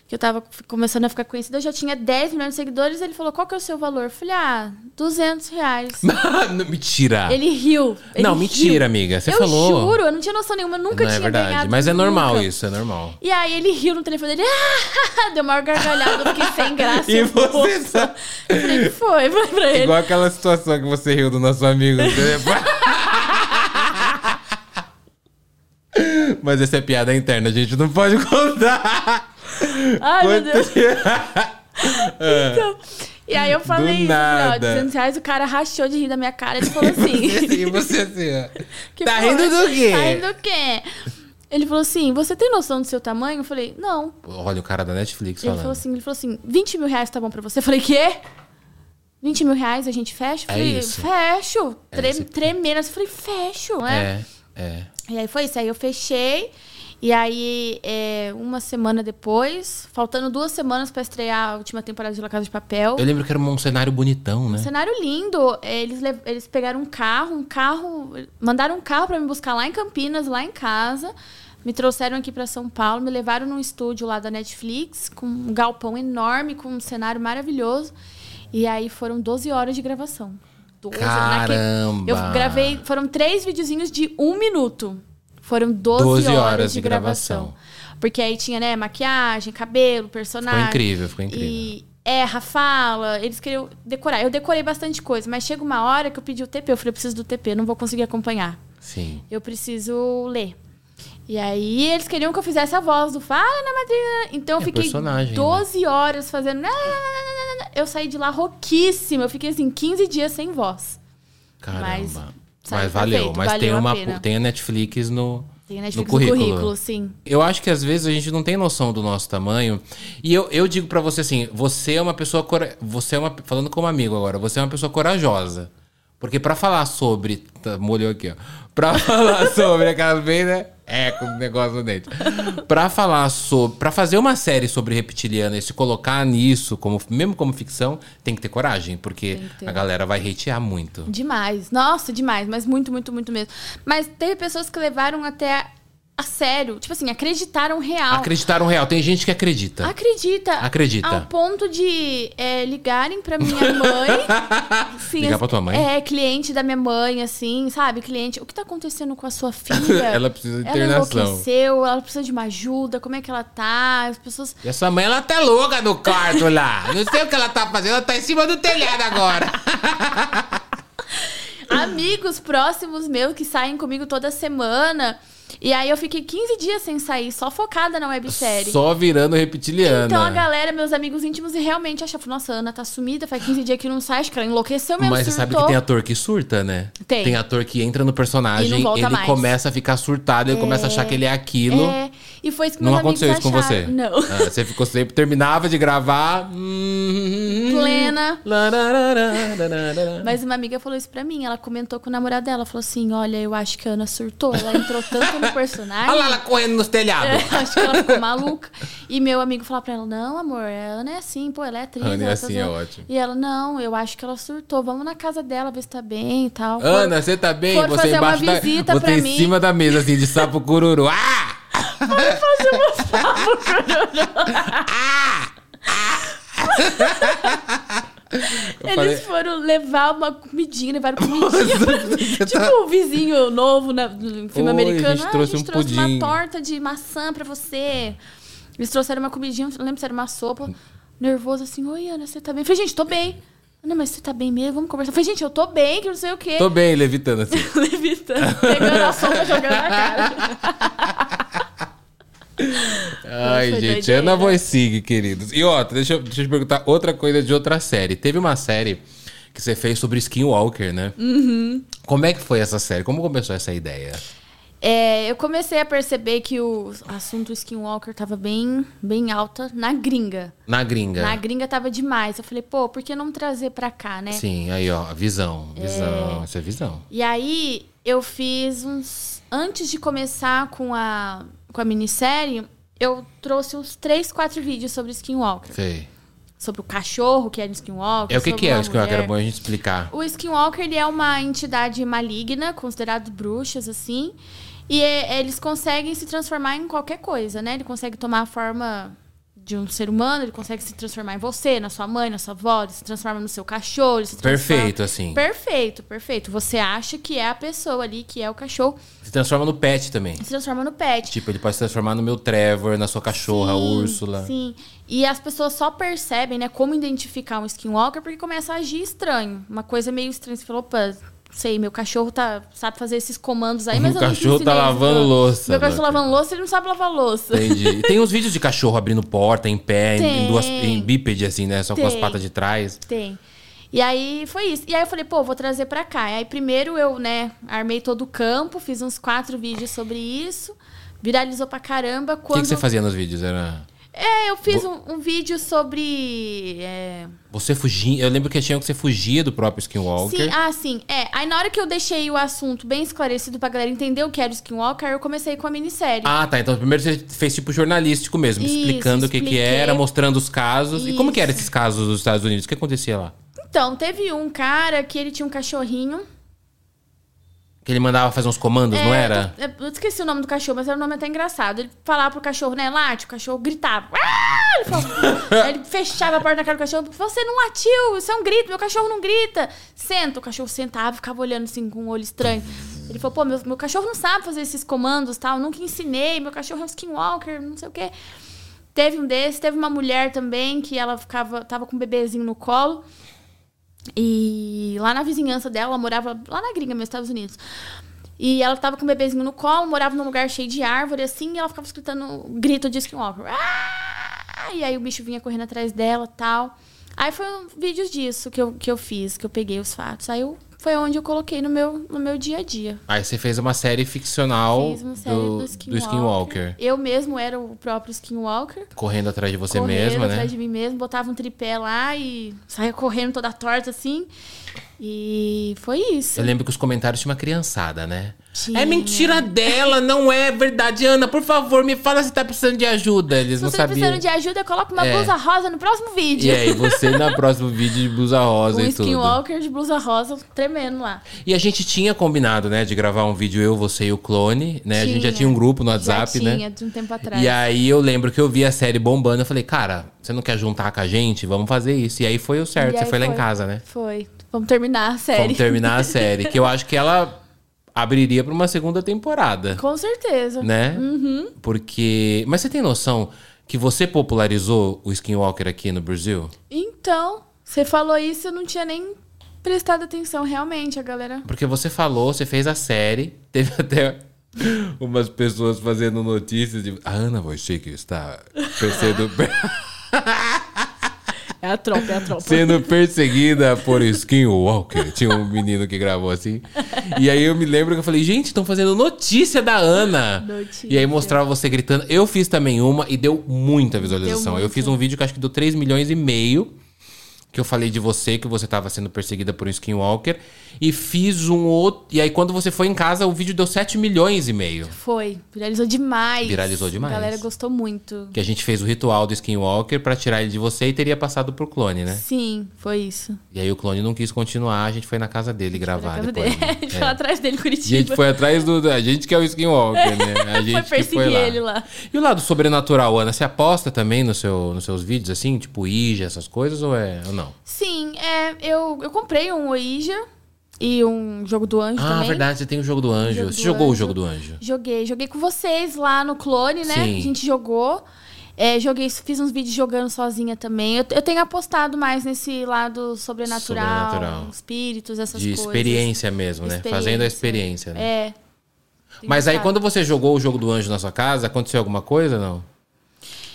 [SPEAKER 2] que eu tava começando a ficar conhecida, eu já tinha 10 milhões de seguidores. Ele falou, qual que é o seu valor? Eu falei, ah, 200 reais.
[SPEAKER 1] Não, mentira.
[SPEAKER 2] Ele riu. ele
[SPEAKER 1] não,
[SPEAKER 2] riu.
[SPEAKER 1] mentira, amiga. Você
[SPEAKER 2] eu
[SPEAKER 1] falou.
[SPEAKER 2] juro, eu não tinha noção nenhuma, eu nunca
[SPEAKER 1] não
[SPEAKER 2] tinha
[SPEAKER 1] é verdade.
[SPEAKER 2] ganhado.
[SPEAKER 1] Mas é normal
[SPEAKER 2] nunca.
[SPEAKER 1] isso, é normal.
[SPEAKER 2] E aí ele riu no telefone dele, ah, deu maior gargalhada, eu fiquei sem graça.
[SPEAKER 1] E
[SPEAKER 2] eu
[SPEAKER 1] você tá-
[SPEAKER 2] Eu falei, que foi? Falei pra ele.
[SPEAKER 1] Igual aquela situação que você riu do nosso amigo. Mas essa é piada interna, a gente não pode contar.
[SPEAKER 2] Ai, meu Deus.
[SPEAKER 1] Quanto-
[SPEAKER 2] Então, e aí eu falei, isso, ó,
[SPEAKER 1] nada.
[SPEAKER 2] 200 reais, o cara rachou de rir da minha cara. Ele falou assim...
[SPEAKER 1] E você assim, ó. Tá
[SPEAKER 2] foi?
[SPEAKER 1] rindo do quê?
[SPEAKER 2] Tá rindo do quê? Ele falou assim, você tem noção do seu tamanho? Eu falei, não.
[SPEAKER 1] Olha o cara da Netflix
[SPEAKER 2] Ele
[SPEAKER 1] falando.
[SPEAKER 2] falou assim, ele falou assim, 20 mil reais tá bom pra você? Eu falei, quê? 20 mil reais a gente fecha? Eu
[SPEAKER 1] É
[SPEAKER 2] falei,
[SPEAKER 1] isso.
[SPEAKER 2] fecho.
[SPEAKER 1] É
[SPEAKER 2] Tre. Tremendo. Eu falei, fecho, né?
[SPEAKER 1] É, é.
[SPEAKER 2] E aí foi isso. Aí eu fechei. E aí, é, uma semana depois, faltando duas semanas pra estrear a última temporada de La Casa de Papel.
[SPEAKER 1] Eu lembro que era um cenário bonitão, né?
[SPEAKER 2] Um cenário lindo. É, Eles, eles pegaram um carro, um carro. Mandaram um carro pra me buscar lá em Campinas, lá em casa. Me trouxeram aqui pra São Paulo, me levaram num estúdio lá da Netflix, com um galpão enorme, com um cenário maravilhoso. E aí foram 12 horas de gravação. 12,
[SPEAKER 1] Caramba!
[SPEAKER 2] Eu gravei. Foram três videozinhos de um minuto. Foram 12,
[SPEAKER 1] 12
[SPEAKER 2] horas,
[SPEAKER 1] horas
[SPEAKER 2] de gravação.
[SPEAKER 1] gravação.
[SPEAKER 2] Porque aí tinha, né, maquiagem, cabelo, personagem.
[SPEAKER 1] Ficou incrível, ficou incrível.
[SPEAKER 2] E erra, fala. Eles queriam decorar. Eu decorei bastante coisa, mas chega uma hora que eu pedi o TP. Eu falei, eu preciso do TP, não vou conseguir acompanhar.
[SPEAKER 1] Sim.
[SPEAKER 2] Eu preciso ler. E aí eles queriam que eu fizesse a voz do Fala na Madrinha. Então eu
[SPEAKER 1] É
[SPEAKER 2] fiquei
[SPEAKER 1] personagem,
[SPEAKER 2] 12 horas fazendo. Eu saí de lá rouquíssima. Eu fiquei assim, 15 dias sem voz.
[SPEAKER 1] Caramba.
[SPEAKER 2] Mas
[SPEAKER 1] Mas, valeu.
[SPEAKER 2] perfeito,
[SPEAKER 1] Mas
[SPEAKER 2] valeu
[SPEAKER 1] tem,
[SPEAKER 2] a
[SPEAKER 1] uma,
[SPEAKER 2] pena.
[SPEAKER 1] tem a Netflix no,
[SPEAKER 2] Tem a
[SPEAKER 1] no
[SPEAKER 2] Netflix
[SPEAKER 1] currículo.
[SPEAKER 2] no currículo, sim.
[SPEAKER 1] Eu acho que às vezes a gente não tem noção do nosso tamanho. E eu, eu digo pra você assim, você é uma pessoa você é uma falando como amigo agora, você é uma pessoa corajosa. Porque pra falar sobre, tá, molhou aqui, ó. Pra falar sobre aquelas bem, né? É, com o negócio no dente. Pra falar sobre, Pra fazer uma série sobre reptiliana e se colocar nisso como mesmo como ficção, tem que ter coragem, porque
[SPEAKER 2] ter.
[SPEAKER 1] a galera vai hatear muito.
[SPEAKER 2] Demais. Nossa, demais. Mas muito, muito, muito mesmo. Mas teve pessoas que levaram até a sério. Tipo assim, acreditaram real.
[SPEAKER 1] Acreditaram real, tem gente que acredita.
[SPEAKER 2] Acredita.
[SPEAKER 1] Acredita.
[SPEAKER 2] Ao ponto de é, ligarem pra minha mãe. Sim,
[SPEAKER 1] Ligar pra tua mãe?
[SPEAKER 2] É, cliente da minha mãe, assim, sabe? Cliente, o que tá acontecendo com a sua filha?
[SPEAKER 1] Ela precisa de
[SPEAKER 2] Ela
[SPEAKER 1] internação.
[SPEAKER 2] enlouqueceu, ela precisa de uma ajuda, como é que ela tá? As pessoas.
[SPEAKER 1] E essa mãe, ela tá louca no quarto lá. Não sei o que ela tá fazendo, ela tá em cima do telhado agora.
[SPEAKER 2] Amigos próximos meus que saem comigo toda semana. E aí eu fiquei 15 dias sem sair, só focada na websérie.
[SPEAKER 1] Só virando reptiliana.
[SPEAKER 2] Então a galera, meus amigos íntimos, e realmente achavam, nossa, a Ana tá sumida, faz 15 dias que não sai, acho que ela enlouqueceu mesmo,
[SPEAKER 1] Mas você sabe
[SPEAKER 2] surtou.
[SPEAKER 1] que tem ator que surta, né?
[SPEAKER 2] Tem.
[SPEAKER 1] Tem ator que entra no personagem, ele
[SPEAKER 2] mais.
[SPEAKER 1] começa a ficar surtado, ele começa a achar que ele é aquilo.
[SPEAKER 2] É, E foi isso que
[SPEAKER 1] Não
[SPEAKER 2] meus amigos
[SPEAKER 1] aconteceu isso com você?
[SPEAKER 2] Não.
[SPEAKER 1] Ah, você ficou sempre, terminava de gravar. hum,
[SPEAKER 2] Plena. Mas uma amiga falou isso pra mim. Ela comentou com o namorado dela. Falou assim: Olha, eu acho que a Ana surtou. Ela entrou tanto no personagem.
[SPEAKER 1] Olha lá ela correndo nos telhados.
[SPEAKER 2] Acho que ela ficou maluca. E meu amigo falou pra ela: Não, amor, a Ana é assim, pô, ela é atriz.
[SPEAKER 1] Ana é
[SPEAKER 2] ela
[SPEAKER 1] assim,
[SPEAKER 2] tá-
[SPEAKER 1] é ótimo.
[SPEAKER 2] E ela: Não, eu acho que ela surtou. Vamos na casa dela ver se tá bem e tal.
[SPEAKER 1] Ana, você tá bem?
[SPEAKER 2] Foram
[SPEAKER 1] Você
[SPEAKER 2] fazer uma
[SPEAKER 1] embaixo da.
[SPEAKER 2] visita
[SPEAKER 1] Você
[SPEAKER 2] pra
[SPEAKER 1] em
[SPEAKER 2] mim.
[SPEAKER 1] cima da mesa, assim, de sapo cururu. Ah! Eu
[SPEAKER 2] Eles
[SPEAKER 1] falei-
[SPEAKER 2] foram levar uma comidinha, levaram comidinha. Tipo
[SPEAKER 1] tá-
[SPEAKER 2] um vizinho novo na, no filme
[SPEAKER 1] Oi,
[SPEAKER 2] americano.
[SPEAKER 1] a gente
[SPEAKER 2] ah,
[SPEAKER 1] trouxe
[SPEAKER 2] a gente
[SPEAKER 1] um
[SPEAKER 2] trouxe
[SPEAKER 1] pudim."
[SPEAKER 2] uma torta de maçã pra você. Eles trouxeram uma comidinha, não lembro se era uma sopa. Nervoso assim, oi Ana, você tá bem? Eu falei, gente, tô bem. Ana, mas você tá bem mesmo? Vamos conversar. Eu falei, gente, eu tô bem, que não sei o quê.
[SPEAKER 1] Tô bem, levitando assim.
[SPEAKER 2] Levitando, pegando a sopa jogando na cara.
[SPEAKER 1] Ai, gente,
[SPEAKER 2] doideira.
[SPEAKER 1] Ana Voicig, queridos. E outra, deixa, eu- deixa eu te perguntar outra coisa de outra série. Teve uma série que você fez sobre Skinwalker, né?
[SPEAKER 2] Uhum.
[SPEAKER 1] Como é que foi essa série? Como começou essa ideia?
[SPEAKER 2] É, eu comecei a perceber que o assunto Skinwalker tava bem, bem alta na gringa.
[SPEAKER 1] Na gringa.
[SPEAKER 2] Na gringa tava demais. Eu falei, pô, por que não trazer pra cá, né?
[SPEAKER 1] Sim, aí ó, visão, visão, isso é visão.
[SPEAKER 2] E aí eu fiz uns. Antes de começar com a, com a minissérie, eu trouxe uns três, quatro vídeos sobre Skinwalker.
[SPEAKER 1] Sei.
[SPEAKER 2] Sobre o cachorro que era Skinwalker.
[SPEAKER 1] É o que que é o Skinwalker?
[SPEAKER 2] mulher.
[SPEAKER 1] Era bom a gente explicar.
[SPEAKER 2] O Skinwalker ele é uma entidade maligna, considerado bruxas, assim. E é- eles conseguem se transformar em qualquer coisa, né? Ele consegue tomar a forma de um ser humano, ele consegue se transformar em você, na sua mãe, na sua avó, ele se transforma no seu cachorro, ele se transforma...
[SPEAKER 1] Perfeito, assim.
[SPEAKER 2] Perfeito, perfeito. Você acha que é a pessoa ali, que é o cachorro,
[SPEAKER 1] Se transforma no pet também.
[SPEAKER 2] se transforma no pet.
[SPEAKER 1] Tipo, ele pode se transformar no meu Trevor, na sua cachorra,
[SPEAKER 2] Sim,
[SPEAKER 1] Úrsula.
[SPEAKER 2] Sim. E as pessoas só percebem, né, como identificar um skinwalker porque começa a agir estranho. Uma coisa meio estranha. Você falou, opa, sei, meu cachorro tá, sabe fazer esses comandos aí, mas eu
[SPEAKER 1] cachorro tá
[SPEAKER 2] isso.
[SPEAKER 1] lavando louça,
[SPEAKER 2] Meu cachorro tá lavando louça, ele não sabe lavar louça.
[SPEAKER 1] Entendi. Tem uns vídeos de cachorro abrindo porta em pé, em, em
[SPEAKER 2] Tem.
[SPEAKER 1] duas, em bípede, assim, né? Só com as
[SPEAKER 2] Tem.
[SPEAKER 1] patas de trás.
[SPEAKER 2] Tem. E aí foi isso. E aí eu falei, pô, vou trazer pra cá. E aí primeiro eu, né, armei todo o campo, fiz uns quatro vídeos sobre isso. Viralizou pra caramba.
[SPEAKER 1] O que,
[SPEAKER 2] Quando...
[SPEAKER 1] que você fazia nos vídeos? Era.
[SPEAKER 2] É, eu fiz um, um vídeo sobre. é,
[SPEAKER 1] Você fugia. Eu lembro que tinha que você fugia do próprio Skinwalker.
[SPEAKER 2] Sim, ah, sim. É, aí na hora que eu deixei o assunto bem esclarecido pra galera entender o que era o Skinwalker, eu comecei com a minissérie.
[SPEAKER 1] Ah, tá. Então primeiro você fez tipo jornalístico mesmo,
[SPEAKER 2] Isso,
[SPEAKER 1] explicando o que, que era, mostrando os casos. E como que eram
[SPEAKER 2] Isso.
[SPEAKER 1] esses casos dos Estados Unidos? O que acontecia lá?
[SPEAKER 2] Então, teve um cara que ele tinha um cachorrinho.
[SPEAKER 1] Que ele mandava fazer uns comandos, não
[SPEAKER 2] É,
[SPEAKER 1] era?
[SPEAKER 2] Eu, eu esqueci o nome do cachorro, mas era um nome até engraçado. Ele falava pro cachorro, né, late, o cachorro gritava. Ah! Ele, falava, ele fechava a porta na cara do cachorro. Você não latiu, isso é um grito, meu cachorro não grita. Senta, o cachorro sentava, ficava olhando assim com um olho estranho. Ele falou, pô, meu, meu cachorro não sabe fazer esses comandos, tal, nunca ensinei, meu cachorro é um skinwalker, não sei o quê. Teve um desses, teve uma mulher também que ela ficava, tava com um bebezinho no colo. E lá na vizinhança dela, ela morava lá na gringa, nos Estados Unidos. E ela tava com o bebezinho no colo, morava num lugar cheio de árvore, assim, e ela ficava escutando grito de Skinwalker. Ah! E aí o bicho vinha correndo atrás dela tal. Aí foi um vídeos disso que eu, que eu fiz, que eu peguei os fatos. Aí eu, foi onde eu coloquei no meu, no meu dia a dia.
[SPEAKER 1] Aí você fez uma série ficcional
[SPEAKER 2] Fiz uma série
[SPEAKER 1] do,
[SPEAKER 2] do,
[SPEAKER 1] do
[SPEAKER 2] Skinwalker.
[SPEAKER 1] Skinwalker.
[SPEAKER 2] Eu mesmo era o próprio Skinwalker.
[SPEAKER 1] Correndo atrás de você
[SPEAKER 2] correndo
[SPEAKER 1] mesma,
[SPEAKER 2] atrás
[SPEAKER 1] né?
[SPEAKER 2] de mim mesmo, botava um tripé lá e saía correndo toda torta assim. E foi isso.
[SPEAKER 1] Eu lembro que os comentários tinham uma criançada, né?
[SPEAKER 2] Tinha.
[SPEAKER 1] É mentira dela, não é verdade. Ana, por favor, me fala se tá precisando de ajuda. Eles
[SPEAKER 2] Se
[SPEAKER 1] não
[SPEAKER 2] você tá
[SPEAKER 1] sabiam.
[SPEAKER 2] precisando de ajuda, coloca uma
[SPEAKER 1] É.
[SPEAKER 2] blusa rosa no próximo vídeo.
[SPEAKER 1] E aí, você no próximo vídeo de blusa rosa e tudo.
[SPEAKER 2] skinwalker de blusa rosa tremendo lá.
[SPEAKER 1] E a gente tinha combinado, né, de gravar um vídeo eu, você e o clone, né? A gente já
[SPEAKER 2] Tinha.
[SPEAKER 1] tinha um grupo no WhatsApp,
[SPEAKER 2] Já tinha,
[SPEAKER 1] né?
[SPEAKER 2] de um tempo atrás.
[SPEAKER 1] E aí eu lembro que eu vi a série bombando, eu falei, cara, você não quer juntar com a gente? Vamos fazer isso. E aí foi o certo, você
[SPEAKER 2] aí
[SPEAKER 1] foi lá em casa, né?
[SPEAKER 2] Foi. Vamos terminar a série.
[SPEAKER 1] Vamos terminar a série, que eu acho que ela abriria pra uma segunda temporada,
[SPEAKER 2] Com certeza.
[SPEAKER 1] né?
[SPEAKER 2] Uhum.
[SPEAKER 1] Porque, mas você tem noção que você popularizou o Skinwalker aqui no Brasil?
[SPEAKER 2] Então, você falou isso, eu não tinha nem prestado atenção. Realmente, a galera...
[SPEAKER 1] Porque você falou, você fez a série, teve até umas pessoas fazendo notícias de a Ana Wojcik está sendo
[SPEAKER 2] É a tropa, é a tropa.
[SPEAKER 1] sendo perseguida por Skinwalker. Tinha um menino que gravou assim. E aí eu me lembro que eu falei, gente, estão fazendo notícia da Ana.
[SPEAKER 2] Notícia.
[SPEAKER 1] E aí mostrava você gritando. Eu fiz também uma e deu muita visualização.
[SPEAKER 2] Deu
[SPEAKER 1] Eu fiz um vídeo que acho que deu 3 milhões e meio. Que eu falei de você, que você estava sendo perseguida por um Skinwalker. E fiz um outro. E aí, quando você foi em casa, o vídeo deu 7 milhões e meio.
[SPEAKER 2] Foi. Viralizou demais.
[SPEAKER 1] Viralizou demais.
[SPEAKER 2] A galera gostou muito.
[SPEAKER 1] Que a gente fez o ritual do Skinwalker pra tirar ele de você e teria passado pro clone, né?
[SPEAKER 2] Sim, foi isso.
[SPEAKER 1] E aí o clone não quis continuar, a gente foi na casa dele gravar
[SPEAKER 2] casa
[SPEAKER 1] depois.
[SPEAKER 2] dele.
[SPEAKER 1] né?
[SPEAKER 2] A gente
[SPEAKER 1] É.
[SPEAKER 2] foi atrás dele em
[SPEAKER 1] A
[SPEAKER 2] Curitiba.
[SPEAKER 1] gente foi atrás do. A gente que é o Skinwalker, né? A gente
[SPEAKER 2] Foi perseguir
[SPEAKER 1] foi lá.
[SPEAKER 2] ele lá.
[SPEAKER 1] E o lado sobrenatural, Ana, você aposta também no seu, nos seus vídeos, assim? Tipo, Ija, essas coisas, ou é ou não?
[SPEAKER 2] Sim, é, eu, eu comprei um Ouija e um jogo do anjo
[SPEAKER 1] Ah,
[SPEAKER 2] também.
[SPEAKER 1] verdade, você tem o jogo do anjo.
[SPEAKER 2] Jogo
[SPEAKER 1] você
[SPEAKER 2] do
[SPEAKER 1] jogou o
[SPEAKER 2] anjo.
[SPEAKER 1] jogo do anjo?
[SPEAKER 2] Joguei, joguei com vocês lá no Clone, né?
[SPEAKER 1] Sim.
[SPEAKER 2] A gente jogou. É, joguei, fiz uns vídeos jogando sozinha também. Eu, eu tenho apostado mais nesse lado sobrenatural,
[SPEAKER 1] Sobrenatural.
[SPEAKER 2] espíritos, essas
[SPEAKER 1] De
[SPEAKER 2] coisas.
[SPEAKER 1] experiência mesmo, né? Fazendo a experiência, né?
[SPEAKER 2] É.
[SPEAKER 1] Mas aí, quando você jogou o jogo do anjo na sua casa, aconteceu alguma coisa, não?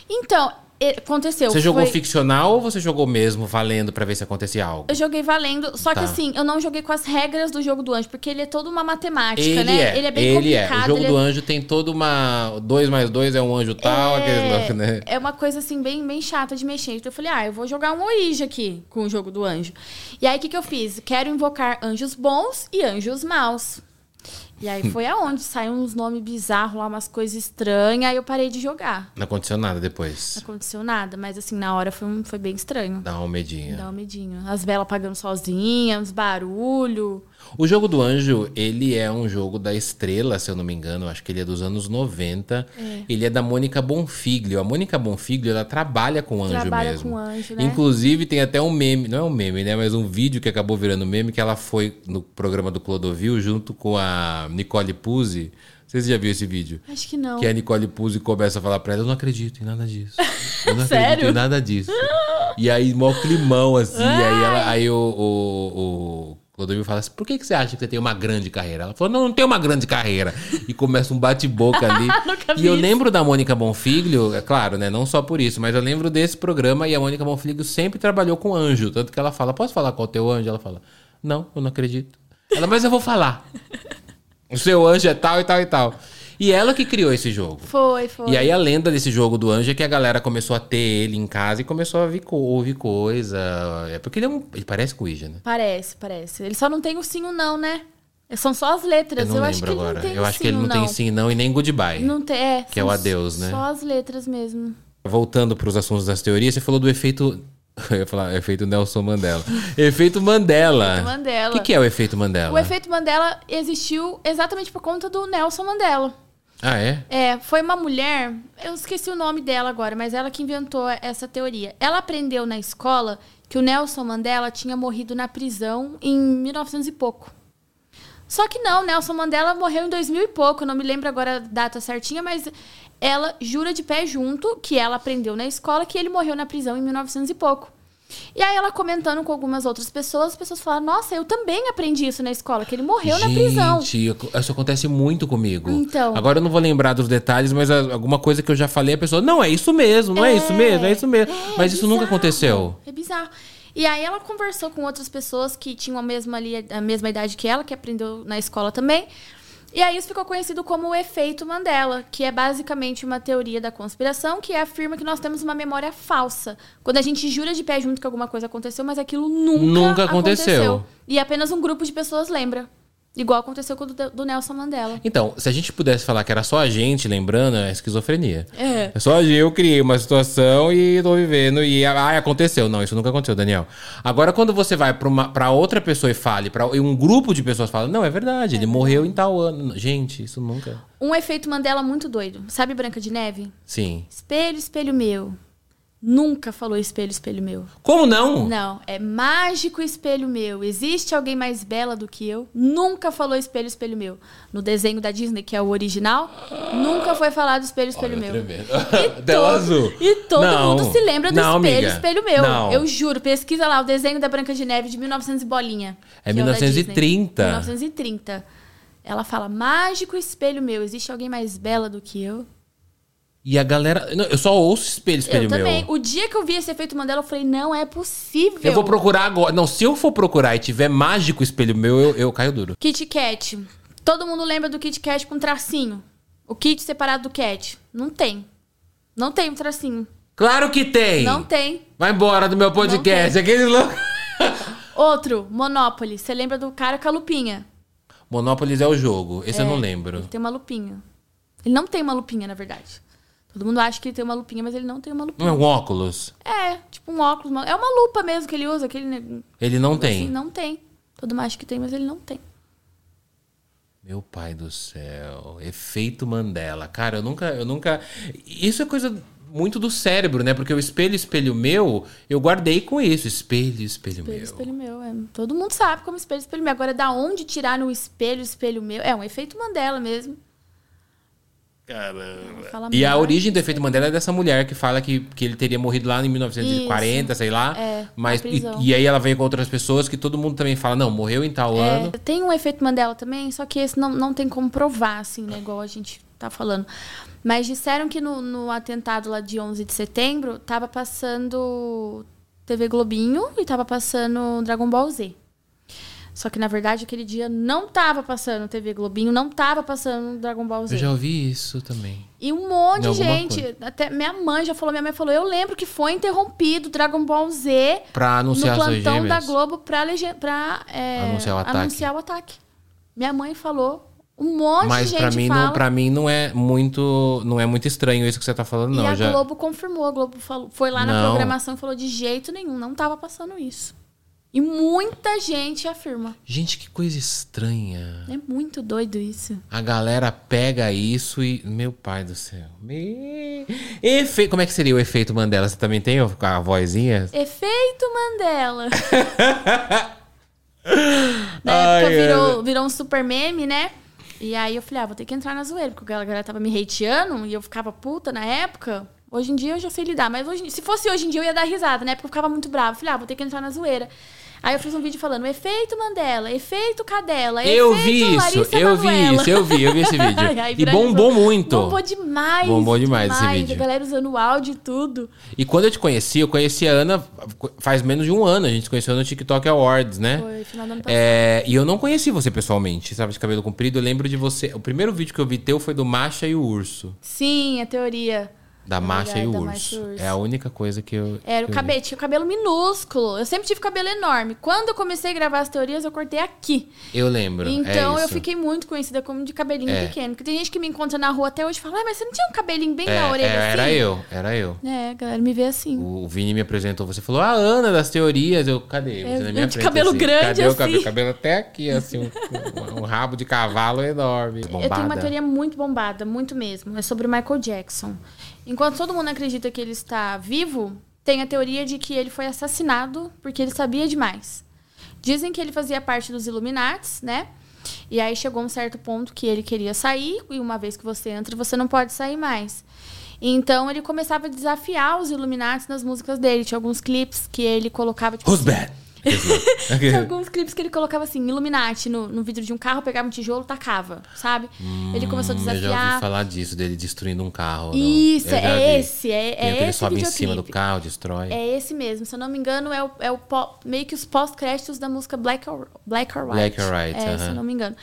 [SPEAKER 2] Então, aconteceu.
[SPEAKER 1] Você jogou
[SPEAKER 2] foi-
[SPEAKER 1] ficcional ou você jogou mesmo valendo pra ver se acontecia algo?
[SPEAKER 2] Eu joguei valendo, só
[SPEAKER 1] Tá.
[SPEAKER 2] que assim, eu não joguei com as regras do jogo do anjo, porque ele é toda uma matemática,
[SPEAKER 1] Ele
[SPEAKER 2] né?
[SPEAKER 1] é,
[SPEAKER 2] ele é bem
[SPEAKER 1] ele é.
[SPEAKER 2] complicado.
[SPEAKER 1] O jogo do
[SPEAKER 2] é...
[SPEAKER 1] anjo tem toda uma. 2 mais 2 é um anjo tal, aquele louco, né?
[SPEAKER 2] É uma coisa assim, bem, bem chata de mexer. Então eu falei, ah, eu vou jogar um Ouija aqui com o jogo do anjo. E aí o que, que eu fiz? Quero invocar anjos bons e anjos maus. E aí foi aonde saiu uns nomes bizarros lá, umas coisas estranhas, aí eu parei de jogar.
[SPEAKER 1] Não aconteceu nada depois.
[SPEAKER 2] Não aconteceu nada, mas assim, na hora foi, um- foi bem estranho.
[SPEAKER 1] Dá uma medinha.
[SPEAKER 2] Dá um medinho. As velas apagando sozinhas, uns barulho.
[SPEAKER 1] O jogo do anjo, ele é um jogo da estrela, se eu não me engano. Acho que ele é dos anos 90. Ele é da Mônica Bonfiglio. A Mônica Bonfiglio, ela trabalha com anjo
[SPEAKER 2] Trabalha
[SPEAKER 1] mesmo.
[SPEAKER 2] com anjo, né?
[SPEAKER 1] Inclusive, tem até um meme, não é um meme, né? Mas um vídeo que acabou virando meme, que ela foi no programa do Clodovil junto com a Nicole Puzzi. Vocês já viram esse vídeo?
[SPEAKER 2] Acho que não.
[SPEAKER 1] Que a Nicole Puzzi começa a falar pra ela, eu não acredito em nada disso. Eu não acredito
[SPEAKER 2] Sério?
[SPEAKER 1] em nada disso. E aí, mó climão, assim. Aí, ela, aí o, o, o Clodovil fala assim, por que, que você acha que você tem uma grande carreira? Ela falou, não, não tenho uma grande carreira. E começa um bate-boca ali. E eu lembro da Mônica Bonfiglio, é claro, né? Não só por isso, mas eu lembro desse programa e a Mônica Bonfiglio sempre trabalhou com anjo. Tanto que ela fala, posso falar qual é o teu anjo? Ela fala, não, eu não acredito. Ela, mas eu vou falar. O seu anjo é tal e tal e tal. E ela que criou esse jogo.
[SPEAKER 2] Foi, foi.
[SPEAKER 1] E aí a lenda desse jogo do anjo é que a galera começou a ter ele em casa e começou a ouvir, co- ouvir coisa. É porque ele é um. Ele parece com o Ouija, né?
[SPEAKER 2] Parece, parece. Ele só não tem o sim ou não, né? São só as letras.
[SPEAKER 1] Eu
[SPEAKER 2] Eu,
[SPEAKER 1] não
[SPEAKER 2] acho que
[SPEAKER 1] lembro
[SPEAKER 2] ele
[SPEAKER 1] agora.
[SPEAKER 2] não tem
[SPEAKER 1] Eu acho que
[SPEAKER 2] sim
[SPEAKER 1] ele
[SPEAKER 2] ou
[SPEAKER 1] não tem sim não e nem goodbye.
[SPEAKER 2] Não tem, é,
[SPEAKER 1] Que é o adeus, né?
[SPEAKER 2] Só as letras mesmo.
[SPEAKER 1] Voltando para os assuntos das teorias, você falou do efeito. Eu ia falar efeito Nelson Mandela. efeito Mandela.
[SPEAKER 2] Efeito Mandela.
[SPEAKER 1] O que, que é o efeito Mandela?
[SPEAKER 2] O efeito Mandela existiu exatamente por conta do Nelson Mandela.
[SPEAKER 1] Ah, é?
[SPEAKER 2] É, foi uma mulher, eu esqueci o nome dela agora, mas ela que inventou essa teoria. Ela aprendeu na escola que o Nelson Mandela tinha morrido na prisão em 1900 e pouco. Só que não, Nelson Mandela morreu em 2000 e pouco, não me lembro agora a data certinha, mas ela jura de pé junto que ela aprendeu na escola que ele morreu na prisão em 1900 e pouco. E aí ela comentando com algumas outras pessoas, as pessoas falaram: "Nossa, eu também aprendi isso na escola, que ele morreu na prisão".
[SPEAKER 1] Gente, isso acontece muito comigo.
[SPEAKER 2] Então.
[SPEAKER 1] Agora eu não vou lembrar dos detalhes, mas alguma coisa que eu já falei, a pessoa, não, é isso mesmo, não é, isso mesmo, é isso mesmo.
[SPEAKER 2] É,
[SPEAKER 1] mas isso nunca aconteceu.
[SPEAKER 2] É bizarro. E aí ela conversou com outras pessoas que tinham a mesma, ali, a mesma idade que ela, que aprendeu na escola também. E aí isso ficou conhecido como o efeito Mandela, que é basicamente uma teoria da conspiração que afirma que nós temos uma memória falsa. Quando a gente jura de pé junto que alguma coisa aconteceu, mas aquilo nunca,
[SPEAKER 1] Nunca aconteceu.
[SPEAKER 2] E apenas um grupo de pessoas lembra. Igual aconteceu com o do, do Nelson Mandela.
[SPEAKER 1] Então, se a gente pudesse falar que era só a gente lembrando, é esquizofrenia.
[SPEAKER 2] É.
[SPEAKER 1] É só eu criei uma situação e tô vivendo e ah, aconteceu. Não, isso nunca aconteceu, Daniel. Agora, quando você vai pra outra pessoa e fale, pra, e um grupo de pessoas fala, não, é verdade, ele morreu em tal ano. Gente, isso nunca.
[SPEAKER 2] Um efeito Mandela muito doido. Sabe Branca de Neve?
[SPEAKER 1] Sim.
[SPEAKER 2] Espelho, espelho meu. Nunca falou espelho, espelho meu.
[SPEAKER 1] Como não?
[SPEAKER 2] Não, é mágico espelho meu. Existe alguém mais bela do que eu? Nunca falou espelho, espelho meu. No desenho da Disney, que é o original, nunca foi falado espelho, espelho meu.
[SPEAKER 1] tremendo.
[SPEAKER 2] E todo-
[SPEAKER 1] azul.
[SPEAKER 2] E todo
[SPEAKER 1] Não.
[SPEAKER 2] mundo se lembra do
[SPEAKER 1] Não,
[SPEAKER 2] espelho,
[SPEAKER 1] amiga.
[SPEAKER 2] espelho meu.
[SPEAKER 1] Não.
[SPEAKER 2] Eu juro, pesquisa lá o desenho da Branca de Neve de 1900 e bolinha.
[SPEAKER 1] É
[SPEAKER 2] que o da
[SPEAKER 1] 1930.
[SPEAKER 2] Disney. 1930. Ela fala: mágico espelho meu. Existe alguém mais bela do que eu?
[SPEAKER 1] E a galera. Não, eu só ouço espelho, espelho
[SPEAKER 2] eu
[SPEAKER 1] meu.
[SPEAKER 2] também. O dia que eu vi esse efeito Mandela, eu falei, não é possível.
[SPEAKER 1] Eu vou procurar agora. Não, se eu for procurar e tiver mágico espelho meu, eu, eu caio duro.
[SPEAKER 2] Kit Kat. Todo mundo lembra do Kit Kat com tracinho. O kit separado do cat. Não tem. Não tem um tracinho.
[SPEAKER 1] Claro que tem!
[SPEAKER 2] Não tem.
[SPEAKER 1] Vai embora do meu podcast. Aquele louco.
[SPEAKER 2] Outro, Monopoly. Você lembra do cara com a lupinha?
[SPEAKER 1] Monopolis é o jogo. Esse eu não
[SPEAKER 2] Ele
[SPEAKER 1] lembro.
[SPEAKER 2] tem uma lupinha. Ele não tem uma lupinha, na verdade. Todo mundo acha que ele tem uma lupinha, mas ele não tem uma lupinha.
[SPEAKER 1] Não é um óculos?
[SPEAKER 2] É, tipo um óculos. uma- É uma lupa mesmo que ele usa. Aquele, ne-
[SPEAKER 1] Ele não
[SPEAKER 2] assim,
[SPEAKER 1] tem.
[SPEAKER 2] não tem. Todo mundo acha que tem, mas ele não tem.
[SPEAKER 1] Meu pai do céu. Efeito Mandela. Cara, eu nunca, eu nunca. Isso é coisa muito do cérebro, né? Porque o espelho, espelho meu, eu guardei com isso. Espelho, espelho,
[SPEAKER 2] Espelho,
[SPEAKER 1] meu.
[SPEAKER 2] espelho meu. É. Todo mundo sabe como espelho, espelho meu. Agora, da onde tirar no espelho, espelho meu? É um efeito Mandela mesmo.
[SPEAKER 1] E a origem do efeito Mandela é dessa mulher que fala que, que ele teria morrido lá em 1940, sei lá.
[SPEAKER 2] É,
[SPEAKER 1] mas e, e aí ela veio com outras pessoas que todo mundo também fala, não, morreu em tal
[SPEAKER 2] É,
[SPEAKER 1] ano.
[SPEAKER 2] tem um efeito Mandela também, só que esse não, não tem como provar, assim, né? Igual a gente tá falando. Mas disseram que no, no atentado lá de 11 de setembro, tava passando TV Globinho e tava passando Dragon Ball Z. Só que, na verdade, aquele dia não tava passando TV Globinho, não tava passando Dragon Ball Z.
[SPEAKER 1] Eu já ouvi isso também.
[SPEAKER 2] E um monte de gente, até minha mãe já falou, minha mãe falou, eu lembro que foi interrompido Dragon Ball Z
[SPEAKER 1] Pra anunciar
[SPEAKER 2] no plantão da. Globo pra, pra é,
[SPEAKER 1] Anunciar o ataque.
[SPEAKER 2] anunciar o ataque. Minha mãe falou, um monte
[SPEAKER 1] Mas
[SPEAKER 2] de
[SPEAKER 1] pra
[SPEAKER 2] gente
[SPEAKER 1] mim,
[SPEAKER 2] fala.
[SPEAKER 1] não, pra mim não é muito. Não é muito estranho isso que você tá falando, não.
[SPEAKER 2] e a
[SPEAKER 1] já...
[SPEAKER 2] Globo confirmou, a Globo falou, foi lá na
[SPEAKER 1] Não.
[SPEAKER 2] programação e falou de jeito nenhum, não tava passando isso. E muita gente afirma.
[SPEAKER 1] Gente, que coisa estranha.
[SPEAKER 2] É muito doido isso.
[SPEAKER 1] A galera pega isso e. Meu pai do céu. Me... Efe... Como é que seria o efeito Mandela? Você também tem a vozinha?
[SPEAKER 2] Efeito Mandela. Na
[SPEAKER 1] Ai,
[SPEAKER 2] época virou, virou um super meme, né? E aí eu falei, ah, vou ter que entrar na zoeira, porque a galera tava me hateando e eu ficava puta na época. Hoje em dia eu já sei lidar, mas hoje, se fosse hoje em dia eu ia dar risada, né? Porque eu ficava muito brava. Falei, ah, vou ter que entrar na zoeira. Aí eu fiz um vídeo falando, efeito Mandela, efeito Cadela,
[SPEAKER 1] Eu
[SPEAKER 2] efeito
[SPEAKER 1] vi isso,
[SPEAKER 2] Larissa
[SPEAKER 1] eu vi
[SPEAKER 2] Manoela.
[SPEAKER 1] isso, eu vi, eu vi esse vídeo.
[SPEAKER 2] Aí
[SPEAKER 1] e bombou muito.
[SPEAKER 2] Bombou demais.
[SPEAKER 1] Bombou demais esse vídeo.
[SPEAKER 2] A galera usando o áudio e tudo.
[SPEAKER 1] E quando eu te conheci, eu conheci a Ana faz menos de um ano. A gente se conheceu no TikTok Awards, né?
[SPEAKER 2] Foi final do ano passado.
[SPEAKER 1] É, e eu não conheci você pessoalmente, sabe, de cabelo comprido. Eu lembro de você. O primeiro vídeo que eu vi teu foi do Macha e o Urso.
[SPEAKER 2] Sim, a teoria.
[SPEAKER 1] Da
[SPEAKER 2] É verdade,
[SPEAKER 1] e o Urso.
[SPEAKER 2] O.
[SPEAKER 1] É a única coisa que eu.
[SPEAKER 2] Era o
[SPEAKER 1] que eu
[SPEAKER 2] cabelo, tinha o cabelo minúsculo. Eu sempre tive cabelo enorme. Quando eu comecei a gravar as teorias, eu cortei aqui.
[SPEAKER 1] Eu lembro.
[SPEAKER 2] Então
[SPEAKER 1] é
[SPEAKER 2] eu fiquei muito conhecida como de cabelinho
[SPEAKER 1] É.
[SPEAKER 2] pequeno. Porque tem gente que me encontra na rua até hoje e fala, ah, mas você não tinha um cabelinho bem
[SPEAKER 1] É,
[SPEAKER 2] na orelha
[SPEAKER 1] é,
[SPEAKER 2] assim?
[SPEAKER 1] Era eu, era eu.
[SPEAKER 2] É, a galera me vê assim.
[SPEAKER 1] O Vini me apresentou, você falou, ah, Ana das teorias. Eu, cadê? Você
[SPEAKER 2] É,
[SPEAKER 1] na minha
[SPEAKER 2] de
[SPEAKER 1] frente,
[SPEAKER 2] cabelo
[SPEAKER 1] assim.
[SPEAKER 2] grande,
[SPEAKER 1] Cadê o
[SPEAKER 2] assim.
[SPEAKER 1] cabelo? Cabelo até aqui, assim, um, um- um rabo de cavalo enorme.
[SPEAKER 2] Eu tenho uma
[SPEAKER 1] Bombada.
[SPEAKER 2] teoria muito bombada, muito mesmo. É sobre o Michael Jackson. Enquanto todo mundo acredita que ele está vivo, tem a teoria de que ele foi assassinado porque ele sabia demais. Dizem que ele fazia parte dos Illuminates, né? E aí chegou um certo ponto que ele queria sair, e uma vez que você entra, você não pode sair mais. Então ele começava a desafiar os Illuminates nas músicas dele. Tinha alguns clipes que ele colocava. Tipo,
[SPEAKER 1] Who's
[SPEAKER 2] assim,
[SPEAKER 1] bad?
[SPEAKER 2] Tinha alguns clipes que ele colocava assim, Illuminati no, no vidro de um carro, pegava um tijolo, tacava, sabe? ele começou a
[SPEAKER 1] Hum, Eu já ouvi
[SPEAKER 2] desafiar.
[SPEAKER 1] falar disso, dele destruindo um carro.
[SPEAKER 2] Isso, é esse, é,
[SPEAKER 1] Tem
[SPEAKER 2] é esse
[SPEAKER 1] sobe em cima do carro, destrói.
[SPEAKER 2] É esse mesmo, se eu não me engano, é, o, é o meio que os pós-créditos da música Black or, Black or White.
[SPEAKER 1] Black or White,
[SPEAKER 2] É,
[SPEAKER 1] aham.
[SPEAKER 2] se eu não me engano.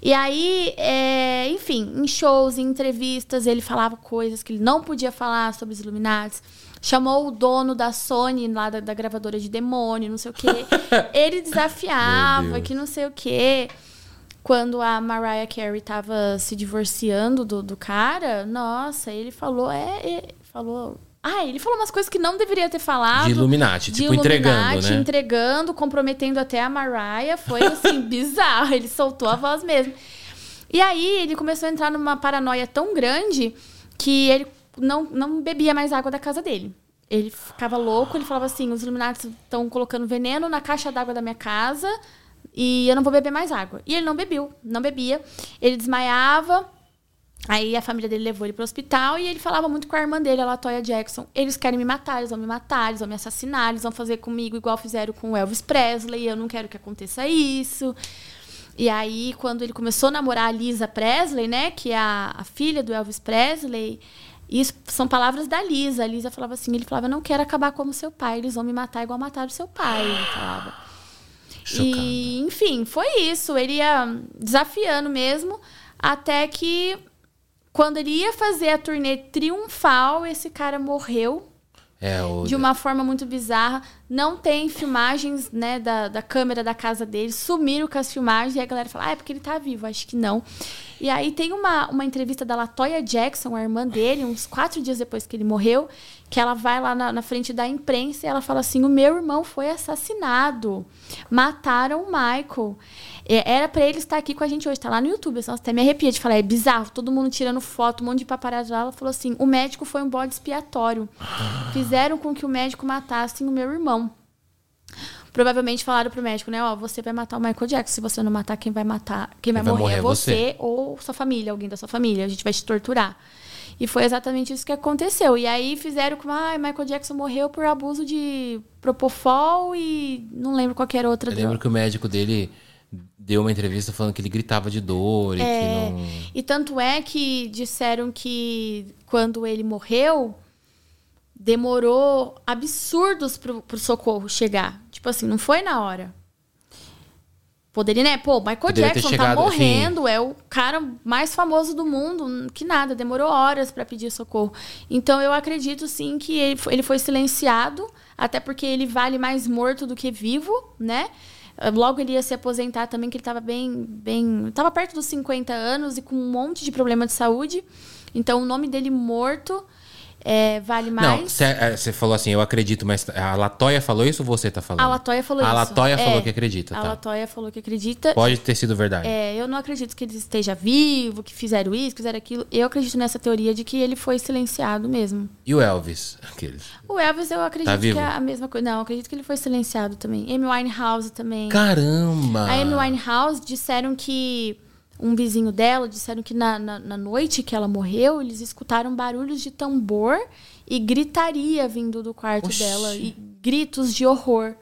[SPEAKER 2] E aí, é, enfim, em shows, em entrevistas, ele falava coisas que ele não podia falar sobre os Illuminates. Chamou o dono da Sony, lá da, da gravadora de demônio, não sei o quê. Ele desafiava que não sei o quê. Quando a Mariah Carey tava se divorciando do, do cara, nossa, ele falou, é, é, falou. Ah, ele falou umas coisas que não deveria ter falado.
[SPEAKER 1] De Illuminati, tipo, entregando, né?
[SPEAKER 2] entregando, comprometendo até a Mariah. Foi, assim, bizarro. Ele soltou a voz mesmo. E aí, ele começou a entrar numa paranoia tão grande que ele não, não bebia mais água da casa dele. Ele ficava louco, ele falava assim: os Illuminati estão colocando veneno na caixa d'água da minha casa e eu não vou beber mais água. E ele não bebeu, não bebia. Ele desmaiava. Aí a família dele levou ele pro hospital e ele falava muito com a irmã dele, a Latoya Jackson. Eles querem me matar, eles vão me matar, eles vão me assassinar, eles vão fazer comigo igual fizeram com o Elvis Presley. Eu não quero que aconteça isso. E aí, quando ele começou a namorar a Lisa Presley, né? Que é a, a filha do Elvis Presley. Isso são palavras da Lisa. A Lisa falava assim: ele falava, eu não quero acabar como seu pai, eles vão me matar igual mataram seu pai. Ele falava.
[SPEAKER 1] Chocado.
[SPEAKER 2] E, enfim, foi isso. Ele ia desafiando mesmo, até que quando ele ia fazer a turnê triunfal, esse cara morreu
[SPEAKER 1] É, o...
[SPEAKER 2] de uma forma muito bizarra. Não tem filmagens, né, da, da câmera da casa dele. Sumiram com as filmagens e a galera fala, ah, é porque ele tá vivo. Acho que não. E aí tem uma, uma entrevista da Latoya Jackson, a irmã dele, uns quatro dias depois que ele morreu, que ela vai lá na, na frente da imprensa e ela fala assim, o meu irmão foi assassinado. Mataram o Michael. Era pra ele estar aqui com a gente hoje. Tá lá no YouTube. Nossa, até me arrepia de falar. É bizarro. Todo mundo tirando foto, um monte de paparazzi lá. Ela falou assim, o médico foi um bode expiatório. Fizeram com que o médico matasse o meu irmão. Provavelmente falaram pro médico, né? Ó, você vai matar o Michael Jackson. Se você não matar, quem vai matar, quem vai,
[SPEAKER 1] vai
[SPEAKER 2] morrer,
[SPEAKER 1] morrer
[SPEAKER 2] é
[SPEAKER 1] é
[SPEAKER 2] você,
[SPEAKER 1] você.
[SPEAKER 2] ou sua família, alguém da sua família. A gente vai te torturar. E foi exatamente isso que aconteceu. E aí fizeram com, ah, Michael Jackson morreu por abuso de propofol e não lembro qual que era outra
[SPEAKER 1] Eu lembro que o médico dele deu uma entrevista falando que ele gritava de dor e
[SPEAKER 2] É.
[SPEAKER 1] que não.
[SPEAKER 2] E tanto é que disseram que quando ele morreu, demorou absurdos pro, pro socorro chegar. Tipo assim, não foi na hora. Poderia, né? Pô, Michael
[SPEAKER 1] Poderia
[SPEAKER 2] Jackson
[SPEAKER 1] chegado,
[SPEAKER 2] tá morrendo, é o cara mais famoso do mundo, que nada, demorou horas pra pedir socorro. Então eu acredito sim que ele foi, ele foi silenciado, até porque ele vale mais morto do que vivo, né? Logo ele ia se aposentar também, que ele estava bem, bem. Tava perto dos 50 anos e com um monte de problema de saúde. Então o nome dele morto é, vale mais.
[SPEAKER 1] Não, você falou assim, eu acredito, mas a Latoya falou isso ou você tá falando?
[SPEAKER 2] A Latoya falou
[SPEAKER 1] A
[SPEAKER 2] isso.
[SPEAKER 1] Latoya falou
[SPEAKER 2] É,
[SPEAKER 1] que acredita,
[SPEAKER 2] A
[SPEAKER 1] tá?
[SPEAKER 2] Latoya falou que acredita.
[SPEAKER 1] Pode ter sido verdade.
[SPEAKER 2] É, eu não acredito que ele esteja vivo, que fizeram isso, que fizeram aquilo. Eu acredito nessa teoria de que ele foi silenciado mesmo.
[SPEAKER 1] E o Elvis? Aqueles.
[SPEAKER 2] O Elvis, eu acredito
[SPEAKER 1] Tá
[SPEAKER 2] que é a mesma coisa. Não, eu acredito que ele foi silenciado também. Amy Winehouse também.
[SPEAKER 1] Caramba!
[SPEAKER 2] A Amy Winehouse disseram que um vizinho dela disseram que na, na, na noite que ela morreu, eles escutaram barulhos de tambor e gritaria vindo do quarto
[SPEAKER 1] Oxi.
[SPEAKER 2] dela e gritos de horror.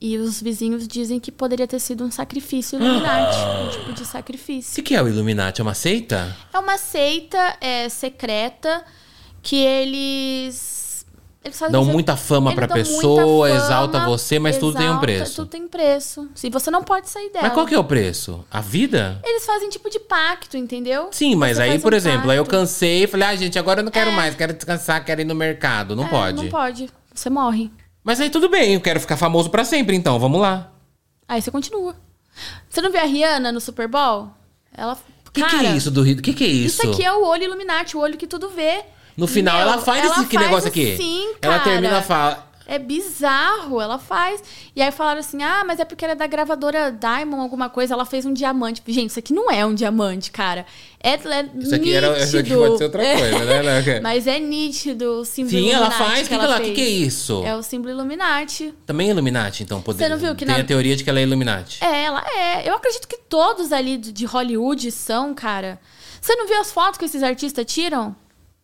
[SPEAKER 2] E os vizinhos dizem que poderia ter sido um sacrifício Illuminati, um tipo de
[SPEAKER 1] O
[SPEAKER 2] sacrifício.
[SPEAKER 1] que, que é o Illuminati? É uma seita?
[SPEAKER 2] É uma seita é, secreta que eles.
[SPEAKER 1] Dão muita fama pra pessoa,
[SPEAKER 2] muita
[SPEAKER 1] exalta
[SPEAKER 2] fama,
[SPEAKER 1] você, mas tudo tem um
[SPEAKER 2] exalta,
[SPEAKER 1] preço.
[SPEAKER 2] Tudo tem preço. Se você não pode sair dela.
[SPEAKER 1] Mas qual que é o preço? A vida?
[SPEAKER 2] Eles fazem tipo de pacto, entendeu?
[SPEAKER 1] Sim, mas
[SPEAKER 2] Você
[SPEAKER 1] aí, por
[SPEAKER 2] um
[SPEAKER 1] exemplo, aí eu
[SPEAKER 2] pacto.
[SPEAKER 1] cansei e falei, ah, gente, agora eu não quero mais, quero descansar, quero ir no mercado. Não
[SPEAKER 2] É,
[SPEAKER 1] pode.
[SPEAKER 2] Não pode. Você morre.
[SPEAKER 1] Mas aí tudo bem, eu quero ficar famoso pra sempre, então, vamos lá.
[SPEAKER 2] Aí você continua. Você não viu a Rihanna no Super Bowl? Ela.
[SPEAKER 1] O que, que é isso do Rio? O que, que é isso?
[SPEAKER 2] Isso aqui é o olho Illuminati, o olho que tudo vê.
[SPEAKER 1] No final,
[SPEAKER 2] Meu,
[SPEAKER 1] ela faz
[SPEAKER 2] ela
[SPEAKER 1] esse
[SPEAKER 2] faz
[SPEAKER 1] negócio aqui.
[SPEAKER 2] assim,
[SPEAKER 1] ela
[SPEAKER 2] cara.
[SPEAKER 1] termina e fala.
[SPEAKER 2] É bizarro, ela faz. E aí falaram assim: ah, mas é porque ela é da gravadora Diamond, alguma coisa, ela fez um diamante. Gente, isso aqui não é um diamante, cara. É, é
[SPEAKER 1] Isso aqui, era, isso aqui
[SPEAKER 2] nítido.
[SPEAKER 1] pode ser outra coisa, né? né?
[SPEAKER 2] Mas é nítido o símbolo
[SPEAKER 1] Sim, ela
[SPEAKER 2] Illuminati
[SPEAKER 1] faz. O que, que, ela, que, que é isso?
[SPEAKER 2] É o símbolo Illuminati.
[SPEAKER 1] Também é Illuminati, então. Poder...
[SPEAKER 2] Você não viu que
[SPEAKER 1] Tem
[SPEAKER 2] na-
[SPEAKER 1] a teoria de que ela é Illuminati.
[SPEAKER 2] É, ela é. Eu acredito que todos ali de Hollywood são, cara. Você não viu as fotos que esses artistas tiram?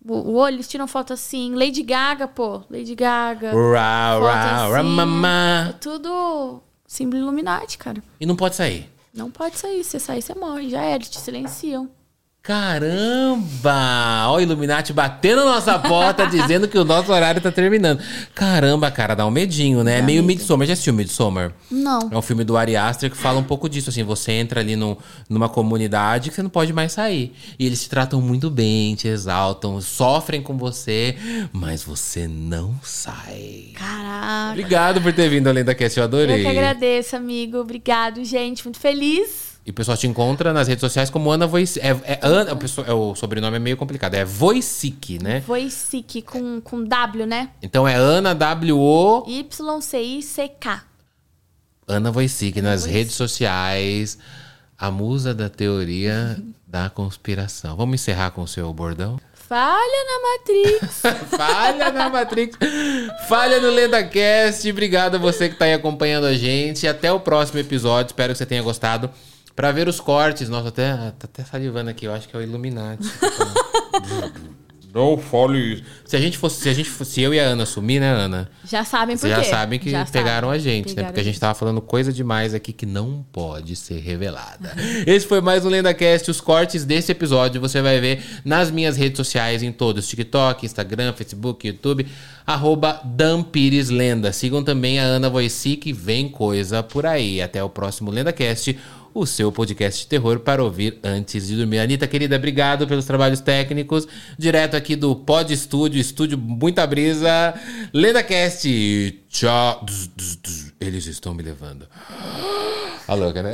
[SPEAKER 2] O, olho, eles tiram foto assim. Lady Gaga, pô. Lady Gaga. Assim.
[SPEAKER 1] rau,
[SPEAKER 2] É
[SPEAKER 1] mamá.
[SPEAKER 2] tudo símbolo Illuminati, cara.
[SPEAKER 1] E não pode sair.
[SPEAKER 2] Não pode sair. Se sair, você morre. Já é, eles te silenciam.
[SPEAKER 1] Caramba! Ó, o Illuminati batendo na nossa porta, dizendo que o nosso horário tá terminando. Caramba, cara, dá um medinho, né? É meio Midsommar. Já assistiu Midsommar?
[SPEAKER 2] Não.
[SPEAKER 1] É um filme do Ari Aster que fala um pouco disso, assim, você entra ali numa comunidade que você não pode mais sair. E eles te tratam muito bem, te exaltam, sofrem com você, mas você não sai.
[SPEAKER 2] Caraca.
[SPEAKER 1] Obrigado por ter vindo além da Cast, eu adorei.
[SPEAKER 2] Eu que agradeço, amigo. Obrigado, gente. Muito feliz.
[SPEAKER 1] E o pessoal te encontra nas redes sociais como Ana Voicic. É, é Ana, é, o sobrenome é meio complicado, é Voicic, né?
[SPEAKER 2] Voicic com, com W, né?
[SPEAKER 1] Então é Ana W-O.
[SPEAKER 2] Y-C-I-C-K.
[SPEAKER 1] Ana Voicic nas redes sociais. A musa da teoria da conspiração. Vamos encerrar com o seu bordão?
[SPEAKER 2] Falha na Matrix.
[SPEAKER 1] Falha na Matrix. Falha no LendaCast. Obrigado a você que tá aí acompanhando a gente. Até o próximo episódio. Espero que você tenha gostado. Pra ver os cortes. Nossa, até, tá até salivando aqui. Eu acho que é o Illuminati. Não fale isso. Se a gente fosse, se a gente fosse, se eu e a Ana sumir, né, Ana?
[SPEAKER 2] Já sabem por
[SPEAKER 1] Vocês já
[SPEAKER 2] quê.
[SPEAKER 1] sabem que
[SPEAKER 2] Já
[SPEAKER 1] pegaram
[SPEAKER 2] sabem.
[SPEAKER 1] a gente, né?
[SPEAKER 2] Pegaram
[SPEAKER 1] Porque a gente
[SPEAKER 2] gente.
[SPEAKER 1] tava falando coisa demais aqui que não pode ser revelada. Esse foi mais um LendaCast. Os cortes desse episódio você vai ver nas minhas redes sociais, em todos: TikTok, Instagram, Facebook, YouTube. Arroba Lenda. Sigam também a Ana Voici, que vem coisa por aí. Até o próximo LendaCast, o seu podcast de terror para ouvir antes de dormir. Anitta, querida, obrigado pelos trabalhos técnicos. Direto aqui do Pod Estúdio, estúdio Muita Brisa. LendaCast. Tchau. Eles estão me levando. A louca, né?